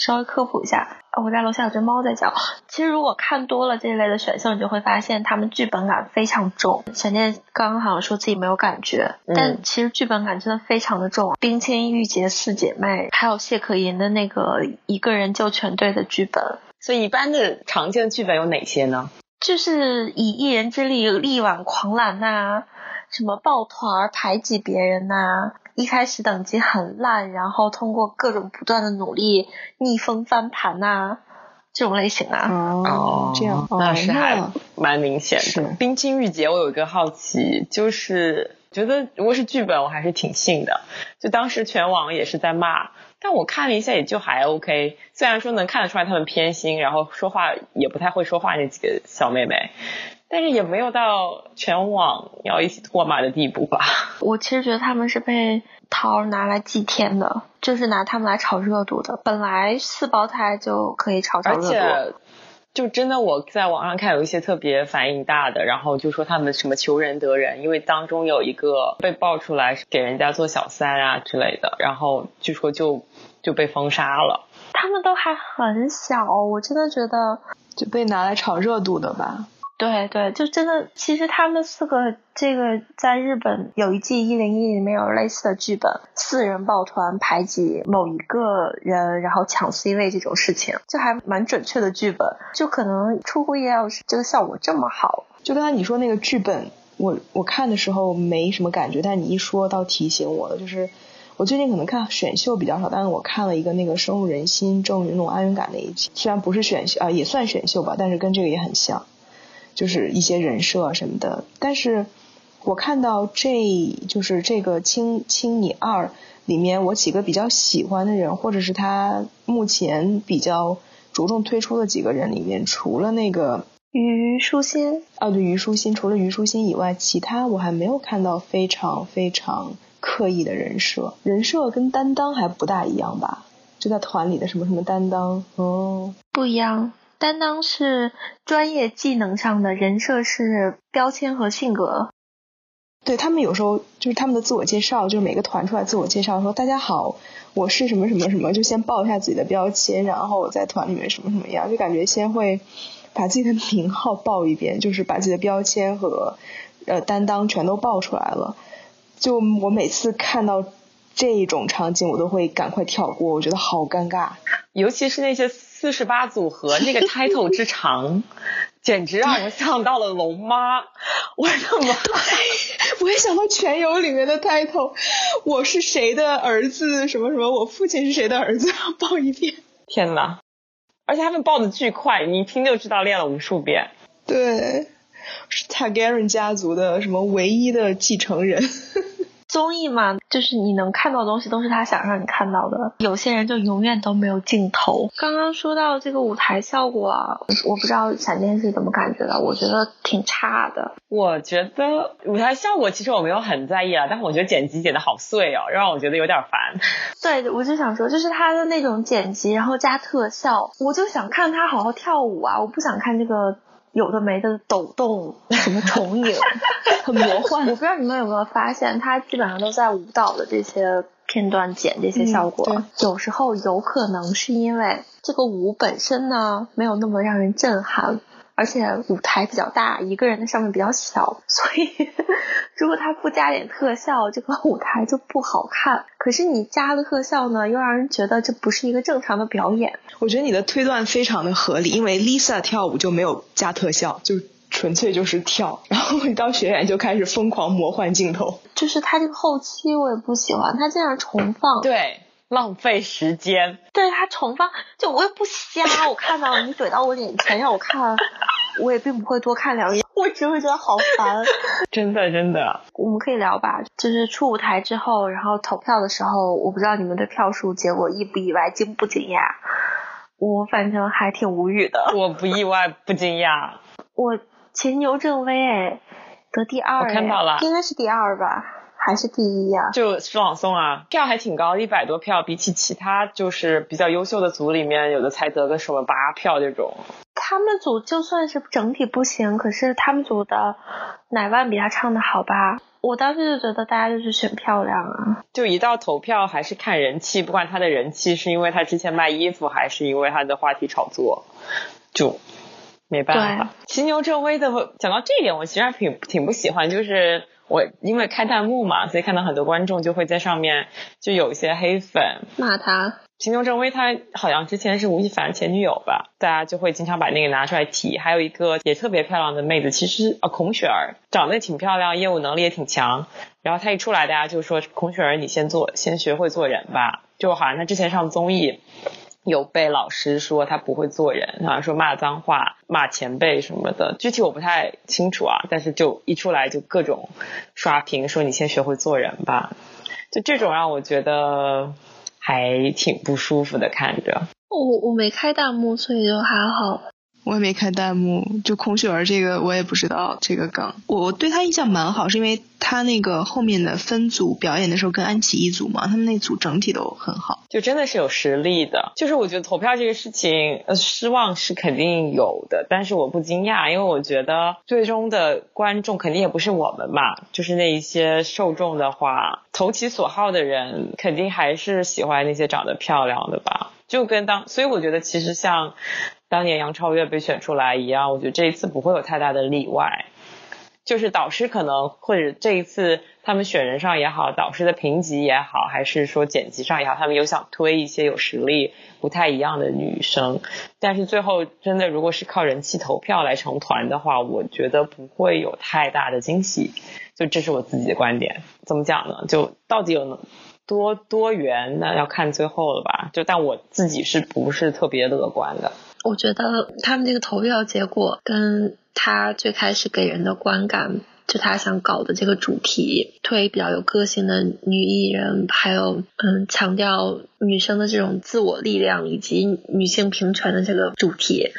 稍微科普一下。我家楼下有只猫在叫。其实如果看多了这一类的选秀，你就会发现他们剧本感非常重。闪电刚刚好像说自己没有感觉，但其实剧本感真的非常的重。冰清玉洁四姐妹，还有谢可寅的那个一个人救全队的剧本。所以一般的常见的剧本有哪些呢？就是以一人之力力挽狂澜呐，什么抱团排挤别人呐。一开始等级很烂，然后通过各种不断的努力逆风翻盘呐，这种类型啊。哦，这样，那是还蛮明显的。冰清玉洁，我有一个好奇，就是觉得如果是剧本，我还是挺信的。就当时全网也是在骂，但我看了一下，也就还 OK。虽然说能看得出来他们偏心，然后说话也不太会说话那几个小妹妹。但是也没有到全网要一起脱马的地步吧。我其实觉得他们是被桃拿来祭天的，就是拿他们来炒热度的。本来四胞胎就可以炒炒热度。而且，就真的我在网上看有一些特别反应大的，然后就说他们什么求人得人，因为当中有一个被爆出来是给人家做小三啊之类的，然后据说就就被封杀了。他们都还很小，我真的觉得就被拿来炒热度的吧。对对，就真的，其实他们四个这个在日本有一季一零一里面有类似的剧本，四人抱团排挤某一个人，然后抢 C 位这种事情，就还蛮准确的剧本，就可能出乎意料是这个效果这么好。就刚才你说那个剧本，我我看的时候没什么感觉，但你一说倒提醒我了，就是我最近可能看选秀比较少，但是我看了一个那个深入人心、郑云龙、安全感的一集，虽然不是选秀啊，也算选秀吧，但是跟这个也很像。就是一些人设什么的，但是我看到这就是这个《青青你二》里面，我几个比较喜欢的人，或者是他目前比较着重推出的几个人里面，除了那个虞书欣啊，对虞书欣，除了虞书欣以外，其他我还没有看到非常非常刻意的人设，人设跟担当还不大一样吧？就在团里的什么什么担当，哦，不一样。担当是专业技能上的，人设是标签和性格。对他们有时候就是他们的自我介绍，就是每个团出来自我介绍说：“大家好，我是什么什么什么”，就先报一下自己的标签，然后在团里面什么什么样，就感觉先会把自己的名号报一遍，就是把自己的标签和呃担当全都报出来了。就我每次看到这种场景，我都会赶快跳过，我觉得好尴尬，尤其是那些。四十八组合那个 title 之长，简直让我想到了龙妈。我的妈！我也想到全游里面的 title，我是谁的儿子？什么什么？我父亲是谁的儿子？报一遍。天呐，而且他们报的巨快，你一听就知道练了无数遍。对，是 Targaryen 家族的什么唯一的继承人。综艺嘛，就是你能看到的东西都是他想让你看到的。有些人就永远都没有镜头。刚刚说到这个舞台效果啊，我不知道闪电是怎么感觉的，我觉得挺差的。我觉得舞台效果其实我没有很在意啊，但是我觉得剪辑剪的好碎哦，让我觉得有点烦。对，我就想说，就是他的那种剪辑，然后加特效，我就想看他好好跳舞啊，我不想看这个。有的没的抖动，什么重影，很魔幻。我不知道你们有没有发现，他基本上都在舞蹈的这些片段剪这些效果。有时候有可能是因为这个舞本身呢，没有那么让人震撼。而且舞台比较大，一个人的上面比较小，所以 如果他不加点特效，这个舞台就不好看。可是你加了特效呢，又让人觉得这不是一个正常的表演。我觉得你的推断非常的合理，因为 Lisa 跳舞就没有加特效，就纯粹就是跳，然后一到学员就开始疯狂魔幻镜头。就是他这个后期我也不喜欢，他这样重放。对。浪费时间，对他重放，就我也不瞎，我看到你怼到我眼前让我看，我也并不会多看两眼，我只会觉得好烦。真的真的，我们可以聊吧，就是出舞台之后，然后投票的时候，我不知道你们对票数结果意不意外，惊不惊讶？我反正还挺无语的。我不意外，不惊讶。我前牛正威哎，得第二，我看到了，应该是第二吧。还是第一呀，就诗朗诵啊，票还挺高，一百多票，比起其他就是比较优秀的组里面，有的才得个什么八票这种。他们组就算是整体不行，可是他们组的奶万比他唱的好吧？我当时就觉得大家就是选漂亮啊。就一到投票还是看人气，不管他的人气是因为他之前卖衣服，还是因为他的话题炒作，就没办法。骑牛正威的，讲到这一点，我其实挺挺不喜欢，就是。我因为开弹幕嘛，所以看到很多观众就会在上面就有一些黑粉骂他。秦牛正威他好像之前是吴亦凡前女友吧，大家就会经常把那个拿出来提。还有一个也特别漂亮的妹子，其实啊孔雪儿长得挺漂亮，业务能力也挺强。然后她一出来，大家就说孔雪儿你先做，先学会做人吧。就好像她之前上综艺。有被老师说他不会做人，好像说骂脏话、骂前辈什么的，具体我不太清楚啊。但是就一出来就各种刷屏，说你先学会做人吧。就这种让我觉得还挺不舒服的，看着。我我没开弹幕，所以就还好。我也没开弹幕，就孔雪儿这个我也不知道这个梗。我对他印象蛮好，是因为他那个后面的分组表演的时候跟安琪一组嘛，他们那组整体都很好，就真的是有实力的。就是我觉得投票这个事情，呃，失望是肯定有的，但是我不惊讶，因为我觉得最终的观众肯定也不是我们嘛，就是那一些受众的话，投其所好的人肯定还是喜欢那些长得漂亮的吧。就跟当，所以我觉得其实像当年杨超越被选出来一样，我觉得这一次不会有太大的例外。就是导师可能或者这一次他们选人上也好，导师的评级也好，还是说剪辑上也好，他们有想推一些有实力、不太一样的女生。但是最后真的如果是靠人气投票来成团的话，我觉得不会有太大的惊喜。就这是我自己的观点。怎么讲呢？就到底有能？多多元那要看最后了吧，就但我自己是不是特别乐观的？我觉得他们这个投票结果跟他最开始给人的观感，就他想搞的这个主题，推比较有个性的女艺人，还有嗯强调女生的这种自我力量以及女性平权的这个主题，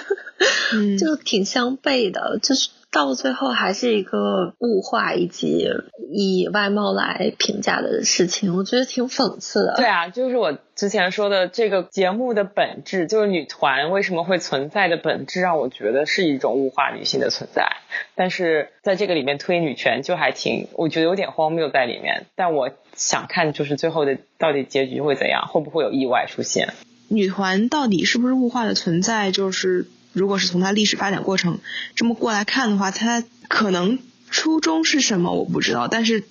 就挺相悖的，就是。到最后还是一个物化以及以外貌来评价的事情，我觉得挺讽刺的。对啊，就是我之前说的这个节目的本质，就是女团为什么会存在的本质，让我觉得是一种物化女性的存在。但是在这个里面推女权，就还挺，我觉得有点荒谬在里面。但我想看，就是最后的到底结局会怎样，会不会有意外出现？女团到底是不是物化的存在？就是。如果是从它历史发展过程这么过来看的话，它可能初衷是什么我不知道，但是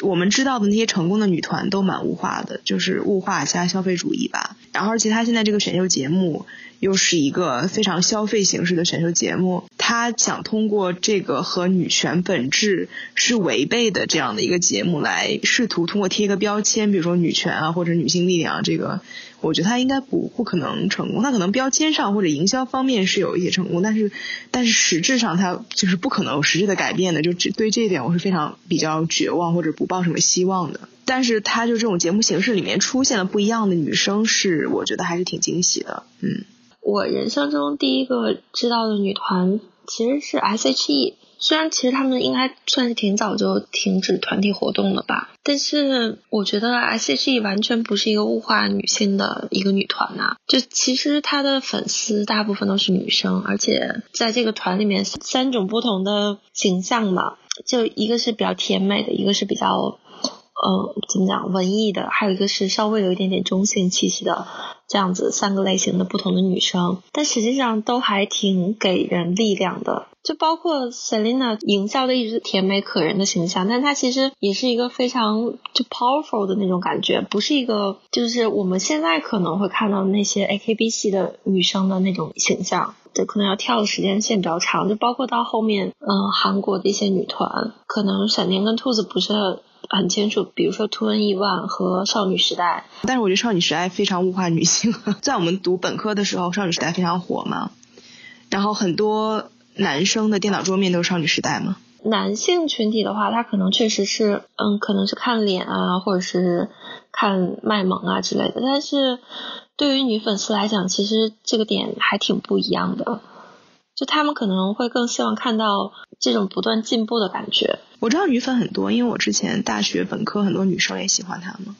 我们知道的那些成功的女团都蛮物化的，就是物化加消费主义吧。然后而且他现在这个选秀节目又是一个非常消费形式的选秀节目。他想通过这个和女权本质是违背的这样的一个节目来试图通过贴一个标签，比如说女权啊或者女性力量，这个我觉得他应该不不可能成功。他可能标签上或者营销方面是有一些成功，但是但是实质上他就是不可能有实质的改变的。就对这一点我是非常比较绝望或者不抱什么希望的。但是他就这种节目形式里面出现了不一样的女生，是我觉得还是挺惊喜的。嗯。我人生中第一个知道的女团其实是 S.H.E，虽然其实他们应该算是挺早就停止团体活动了吧，但是我觉得 S.H.E 完全不是一个物化女性的一个女团呐。就其实她的粉丝大部分都是女生，而且在这个团里面三种不同的形象嘛，就一个是比较甜美的，一个是比较。呃，怎么讲？文艺的，还有一个是稍微有一点点中性气息的，这样子三个类型的不同的女生，但实际上都还挺给人力量的。就包括 Selina 营造的一直甜美可人的形象，但她其实也是一个非常就 powerful 的那种感觉，不是一个就是我们现在可能会看到那些 AKB 系的女生的那种形象，就可能要跳的时间线比较长。就包括到后面，嗯，韩国的一些女团，可能闪电跟兔子不是。很清楚，比如说 Two N E One 和少女时代，但是我觉得少女时代非常物化女性。在我们读本科的时候，少女时代非常火嘛，然后很多男生的电脑桌面都是少女时代嘛。男性群体的话，他可能确实是，嗯，可能是看脸啊，或者是看卖萌啊之类的。但是对于女粉丝来讲，其实这个点还挺不一样的。就他们可能会更希望看到这种不断进步的感觉。我知道女粉很多，因为我之前大学本科很多女生也喜欢她们，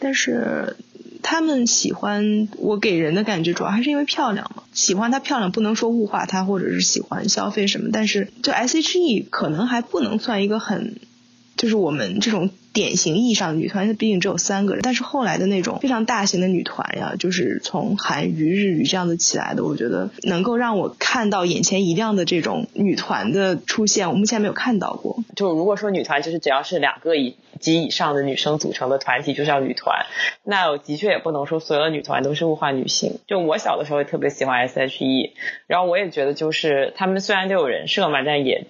但是她们喜欢我给人的感觉主要还是因为漂亮嘛。喜欢她漂亮，不能说物化她或者是喜欢消费什么，但是就 S.H.E 可能还不能算一个很，就是我们这种。典型意义上的女团，它毕竟只有三个人，但是后来的那种非常大型的女团呀，就是从韩娱、日语这样子起来的，我觉得能够让我看到眼前一亮的这种女团的出现，我目前没有看到过。就如果说女团就是只要是两个以及以上的女生组成的团体就叫女团，那我的确也不能说所有的女团都是物化女性。就我小的时候也特别喜欢 S.H.E，然后我也觉得就是他们虽然都有人设嘛，但也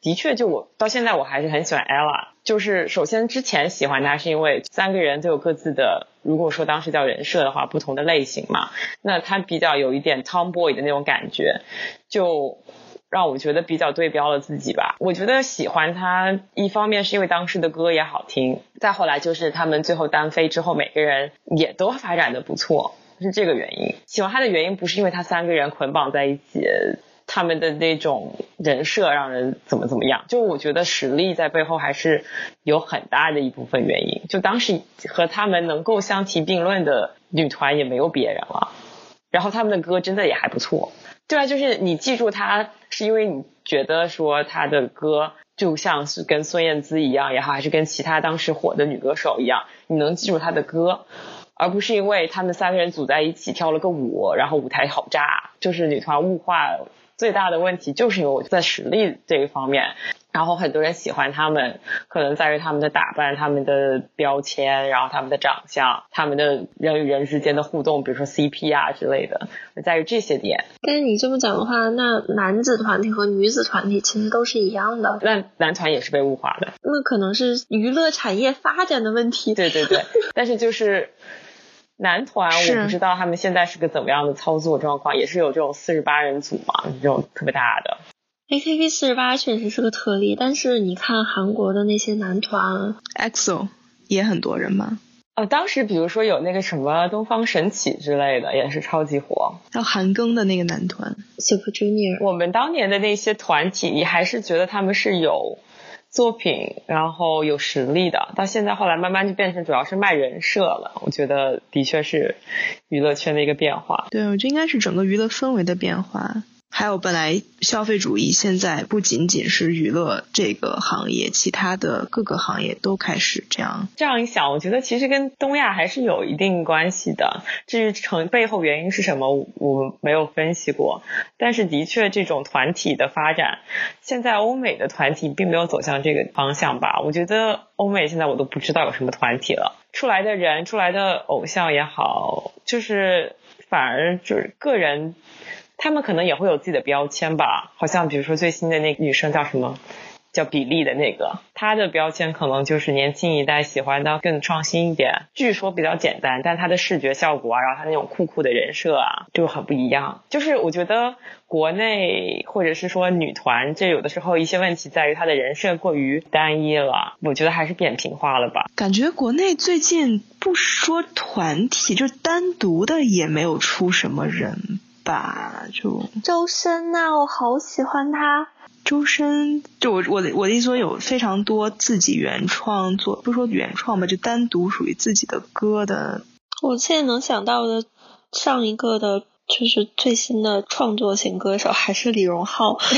的确就我到现在我还是很喜欢 Ella。就是首先之前喜欢他是因为三个人都有各自的，如果说当时叫人设的话，不同的类型嘛。那他比较有一点 tomboy 的那种感觉，就让我觉得比较对标了自己吧。我觉得喜欢他一方面是因为当时的歌也好听，再后来就是他们最后单飞之后，每个人也都发展的不错，是这个原因。喜欢他的原因不是因为他三个人捆绑在一起。他们的那种人设让人怎么怎么样？就我觉得实力在背后还是有很大的一部分原因。就当时和他们能够相提并论的女团也没有别人了。然后他们的歌真的也还不错。对啊，就是你记住他，是因为你觉得说他的歌就像是跟孙燕姿一样也好，还是跟其他当时火的女歌手一样，你能记住他的歌，而不是因为他们三个人组在一起跳了个舞，然后舞台好炸，就是女团物化。最大的问题就是因为我在实力这一方面，然后很多人喜欢他们，可能在于他们的打扮、他们的标签，然后他们的长相、他们的人与人之间的互动，比如说 CP 啊之类的，在于这些点。但是你这么讲的话，那男子团体和女子团体其实都是一样的。那男团也是被物化的。那可能是娱乐产业发展的问题。对对对，但是就是。男团我不知道他们现在是个怎么样的操作状况，也是有这种四十八人组嘛，这种特别大的。AKB 四十八确实是个特例，但是你看韩国的那些男团，EXO 也很多人嘛。哦，当时比如说有那个什么东方神起之类的，也是超级火。还有韩庚的那个男团 Super Junior。我们当年的那些团体，你还是觉得他们是有。作品，然后有实力的，到现在后来慢慢就变成主要是卖人设了。我觉得的确是娱乐圈的一个变化。对，我觉得应该是整个娱乐氛围的变化。还有，本来消费主义现在不仅仅是娱乐这个行业，其他的各个行业都开始这样。这样一想，我觉得其实跟东亚还是有一定关系的。至于成背后原因是什么，我没有分析过。但是的确，这种团体的发展，现在欧美的团体并没有走向这个方向吧？我觉得欧美现在我都不知道有什么团体了，出来的人，出来的偶像也好，就是反而就是个人。他们可能也会有自己的标签吧。好像比如说最新的那个女生叫什么？叫比利的那个，她的标签可能就是年轻一代喜欢的更创新一点，据说比较简单，但她的视觉效果啊，然后她那种酷酷的人设啊，就很不一样。就是我觉得国内或者是说女团，这有的时候一些问题在于她的人设过于单一了，我觉得还是扁平化了吧。感觉国内最近不说团体，就单独的也没有出什么人吧，就周深呐，我好喜欢他。周深，就我我的我的意思说，有非常多自己原创作，不说原创吧，就单独属于自己的歌的。我现在能想到的上一个的，就是最新的创作型歌手，还是李荣浩。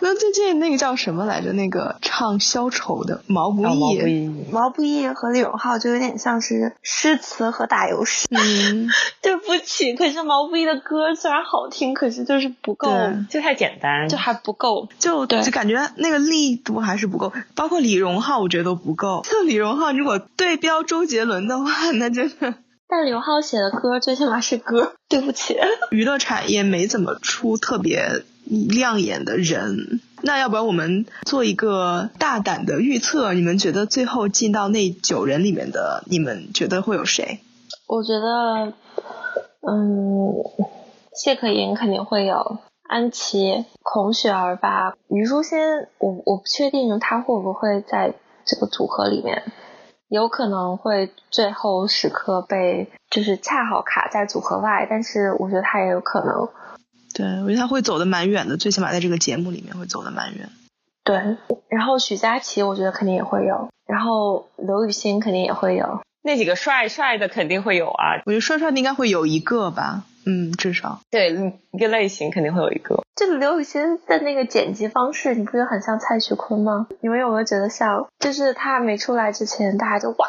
那最近那个叫什么来着？那个唱消愁的毛不易，毛不易和李荣浩就有点像是诗词和打油诗。嗯，对不起，可是毛不易的歌虽然好听，可是就是不够，就太简单，就还不够，就就感觉那个力度还是不够。包括李荣浩，我觉得都不够。像李荣浩，如果对标周杰伦的话，那真的。但李荣浩写的歌最起码是歌。对不起，娱乐产业没怎么出特别。亮眼的人，那要不然我们做一个大胆的预测？你们觉得最后进到那九人里面的，你们觉得会有谁？我觉得，嗯，谢可寅肯定会有，安琪、孔雪儿吧。虞书欣，我我不确定她会不会在这个组合里面，有可能会最后时刻被就是恰好卡在组合外，但是我觉得她也有可能。对，我觉得他会走的蛮远的，最起码在这个节目里面会走的蛮远。对，然后许佳琪我觉得肯定也会有，然后刘雨昕肯定也会有，那几个帅帅的肯定会有啊。我觉得帅帅的应该会有一个吧，嗯，至少。对，一个类型肯定会有一个。这个刘雨昕的那个剪辑方式，你不觉得很像蔡徐坤吗？你们有没有觉得像？就是他没出来之前，大家就哇，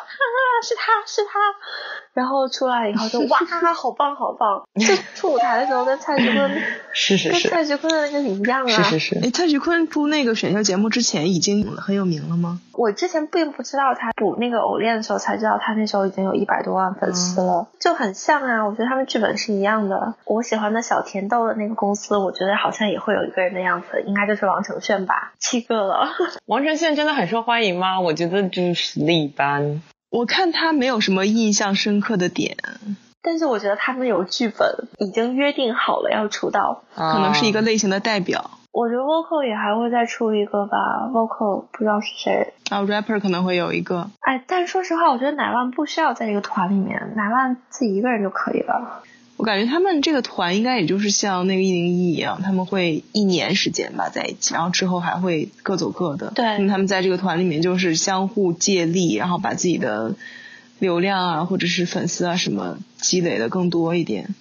是他是他。然后出来以后就 哇，好棒好棒！就出舞台的时候跟蔡徐坤 是是是，跟蔡徐坤的那个一样啊。是是是。哎，蔡徐坤出那个选秀节目之前已经很有名了吗？我之前并不知道他补那个偶练的时候才知道他那时候已经有一百多万粉丝了，就很像啊。我觉得他们剧本是一样的。我喜欢的小甜豆的那个公司，我觉得好像也会有一个人的样子，应该就是王承炫吧？七个了。王承炫真的很受欢迎吗？我觉得就是实力一般。我看他没有什么印象深刻的点，但是我觉得他们有剧本，已经约定好了要出道，可能是一个类型的代表。我觉得 vocal 也还会再出一个吧，vocal 不知道是谁啊，rapper 可能会有一个。哎，但说实话，我觉得奶万不需要在这个团里面，奶万自己一个人就可以了。我感觉他们这个团应该也就是像那个一零一一样，他们会一年时间吧在一起，然后之后还会各走各的。对，他们在这个团里面就是相互借力，然后把自己的流量啊或者是粉丝啊什么积累的更多一点。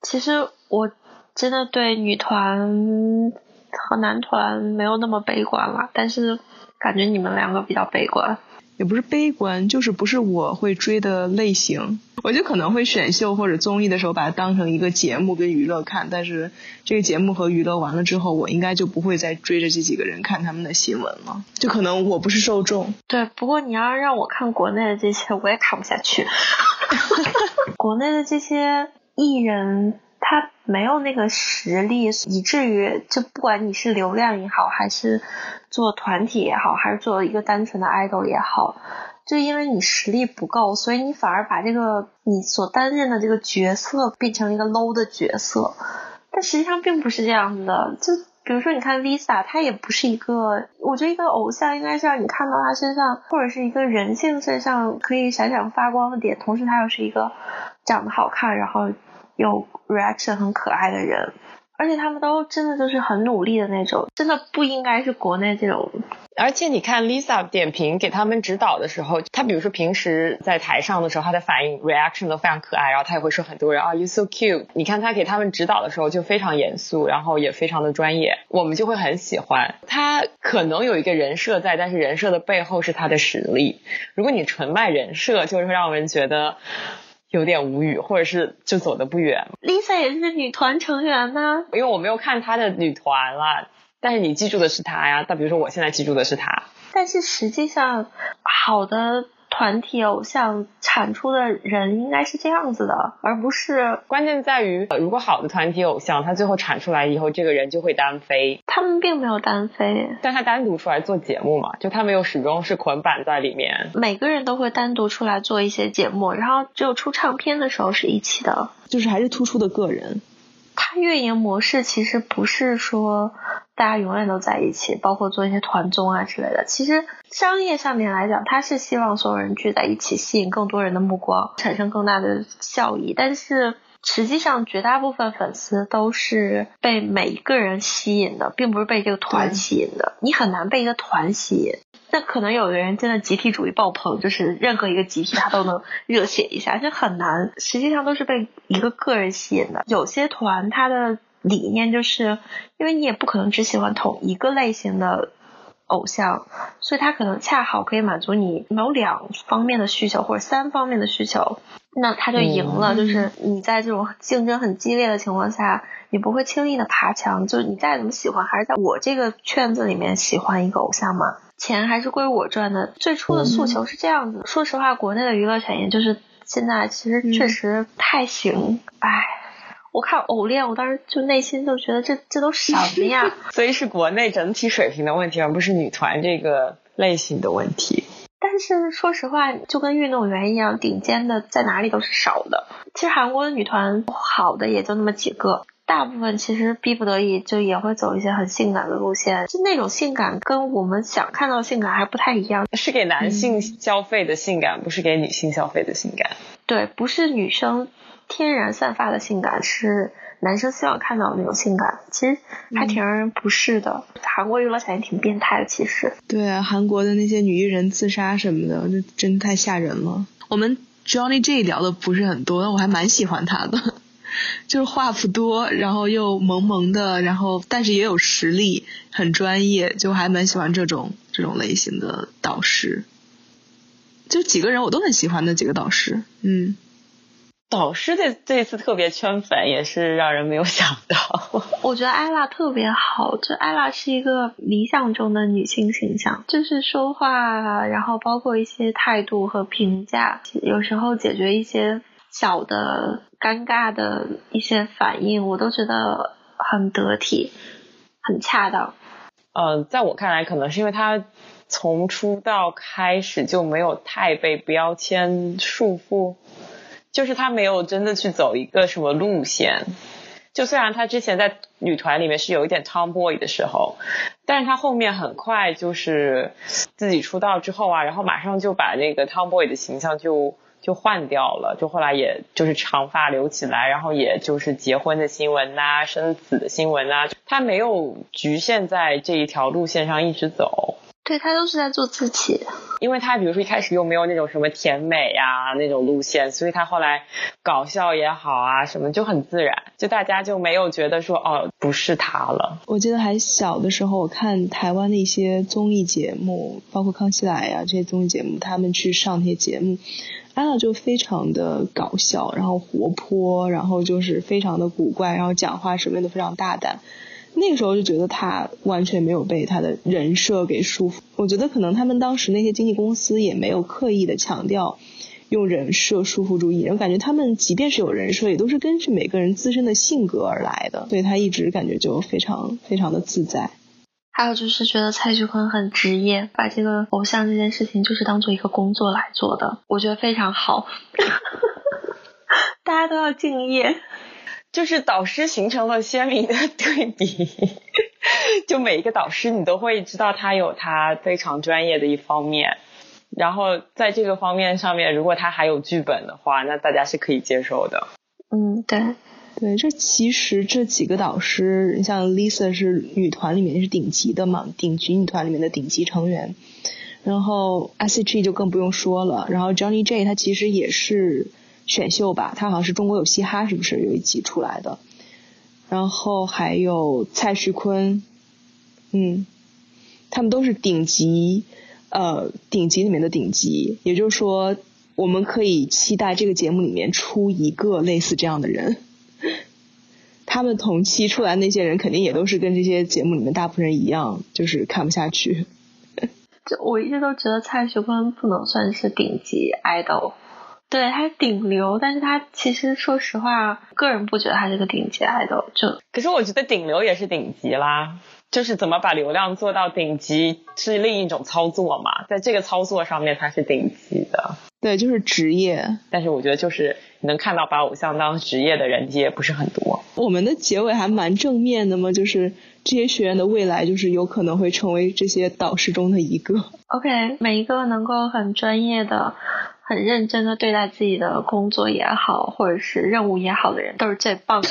其实我真的对女团和男团没有那么悲观了，但是感觉你们两个比较悲观。也不是悲观，就是不是我会追的类型。我就可能会选秀或者综艺的时候把它当成一个节目跟娱乐看，但是这个节目和娱乐完了之后，我应该就不会再追着这几个人看他们的新闻了。就可能我不是受众。对，不过你要让我看国内的这些，我也看不下去。国内的这些艺人，他没有那个实力，以至于就不管你是流量也好，还是做团体也好，还是做一个单纯的 idol 也好。就因为你实力不够，所以你反而把这个你所担任的这个角色变成一个 low 的角色，但实际上并不是这样的。就比如说，你看 Lisa，她也不是一个，我觉得一个偶像应该是让你看到她身上，或者是一个人性身上可以闪闪发光的点，同时她又是一个长得好看，然后有 reaction 很可爱的人。而且他们都真的就是很努力的那种，真的不应该是国内这种。而且你看 Lisa 点评给他们指导的时候，他比如说平时在台上的时候，他的反应 reaction 都非常可爱，然后他也会说很多人啊 you so cute。你看他给他们指导的时候就非常严肃，然后也非常的专业，我们就会很喜欢。他可能有一个人设在，但是人设的背后是他的实力。如果你纯卖人设，就会让人觉得。有点无语，或者是就走的不远。Lisa 也是女团成员呢，因为我没有看她的女团了，但是你记住的是她呀。但比如说我现在记住的是她，但是实际上好的。团体偶像产出的人应该是这样子的，而不是关键在于，如果好的团体偶像，他最后产出来以后，这个人就会单飞。他们并没有单飞，但他单独出来做节目嘛，就他没有始终是捆绑在里面。每个人都会单独出来做一些节目，然后只有出唱片的时候是一起的，就是还是突出的个人。他运营模式其实不是说大家永远都在一起，包括做一些团综啊之类的。其实商业上面来讲，他是希望所有人聚在一起，吸引更多人的目光，产生更大的效益。但是实际上，绝大部分粉丝都是被每一个人吸引的，并不是被这个团吸引的。你很难被一个团吸引。那可能有的人真的集体主义爆棚，就是任何一个集体他都能热血一下，就很难。实际上都是被一个个人吸引的。有些团他的理念就是，因为你也不可能只喜欢同一个类型的偶像，所以他可能恰好可以满足你某两方面的需求或者三方面的需求，那他就赢了。就是你在这种竞争很激烈的情况下，你不会轻易的爬墙，就是你再怎么喜欢，还是在我这个圈子里面喜欢一个偶像嘛。钱还是归我赚的。最初的诉求是这样子。说实话，国内的娱乐产业就是现在其实确实太行。唉，我看偶练，我当时就内心就觉得这这都什么呀？所以是国内整体水平的问题，而不是女团这个类型的问题。但是说实话，就跟运动员一样，顶尖的在哪里都是少的。其实韩国的女团好的也就那么几个。大部分其实逼不得已就也会走一些很性感的路线，就那种性感跟我们想看到的性感还不太一样，是给男性消费的性感，不是给女性消费的性感。对，不是女生天然散发的性感，是男生希望看到的那种性感，其实还挺让人不适的。韩国娱乐产业挺变态的，其实。对啊，韩国的那些女艺人自杀什么的，就真太吓人了。我们 Johnny J 聊的不是很多，但我还蛮喜欢他的。就是话不多，然后又萌萌的，然后但是也有实力，很专业，就还蛮喜欢这种这种类型的导师。就几个人我都很喜欢的几个导师，嗯。导师这这次特别圈粉，也是让人没有想到。我觉得艾拉特别好，就艾拉是一个理想中的女性形象，就是说话，然后包括一些态度和评价，有时候解决一些。小的尴尬的一些反应，我都觉得很得体，很恰当。嗯，在我看来，可能是因为他从出道开始就没有太被标签束缚，就是他没有真的去走一个什么路线。就虽然他之前在女团里面是有一点 tomboy 的时候，但是他后面很快就是自己出道之后啊，然后马上就把那个 tomboy 的形象就。就换掉了，就后来也就是长发留起来，然后也就是结婚的新闻呐，生子的新闻呐，他没有局限在这一条路线上一直走。对他都是在做自己，因为他比如说一开始又没有那种什么甜美呀那种路线，所以他后来搞笑也好啊什么就很自然，就大家就没有觉得说哦不是他了。我记得还小的时候，我看台湾的一些综艺节目，包括康熙来呀这些综艺节目，他们去上那些节目。安娜就非常的搞笑，然后活泼，然后就是非常的古怪，然后讲话什么的非常大胆。那个时候就觉得他完全没有被他的人设给束缚。我觉得可能他们当时那些经纪公司也没有刻意的强调用人设束缚住艺人，感觉他们即便是有人设，也都是根据每个人自身的性格而来的。所以他一直感觉就非常非常的自在。还有就是觉得蔡徐坤很职业，把这个偶像这件事情就是当做一个工作来做的，我觉得非常好。大家都要敬业，就是导师形成了鲜明的对比。就每一个导师，你都会知道他有他非常专业的一方面，然后在这个方面上面，如果他还有剧本的话，那大家是可以接受的。嗯，对。对，这其实这几个导师，你像 Lisa 是女团里面是顶级的嘛，顶级女团里面的顶级成员。然后 S.H.E 就更不用说了。然后 Johnny J 他其实也是选秀吧，他好像是中国有嘻哈是不是有一集出来的？然后还有蔡徐坤，嗯，他们都是顶级，呃，顶级里面的顶级。也就是说，我们可以期待这个节目里面出一个类似这样的人。他们同期出来那些人，肯定也都是跟这些节目里面大部分人一样，就是看不下去。就我一直都觉得蔡徐坤不能算是顶级 idol，对他顶流，但是他其实说实话，个人不觉得他是个顶级 idol。就可是我觉得顶流也是顶级啦，就是怎么把流量做到顶级是另一种操作嘛，在这个操作上面它是顶级的。对，就是职业。但是我觉得就是能看到把偶像当职业的人也不是很多。我们的结尾还蛮正面的嘛，就是这些学员的未来就是有可能会成为这些导师中的一个。OK，每一个能够很专业的、很认真的对待自己的工作也好，或者是任务也好的人，都是最棒的。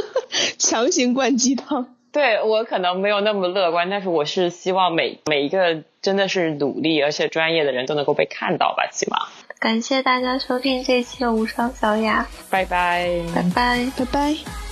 强行灌鸡汤。对我可能没有那么乐观，但是我是希望每每一个真的是努力而且专业的人都能够被看到吧，起码。感谢大家收听这一期的无双小雅，拜拜，拜拜。拜拜。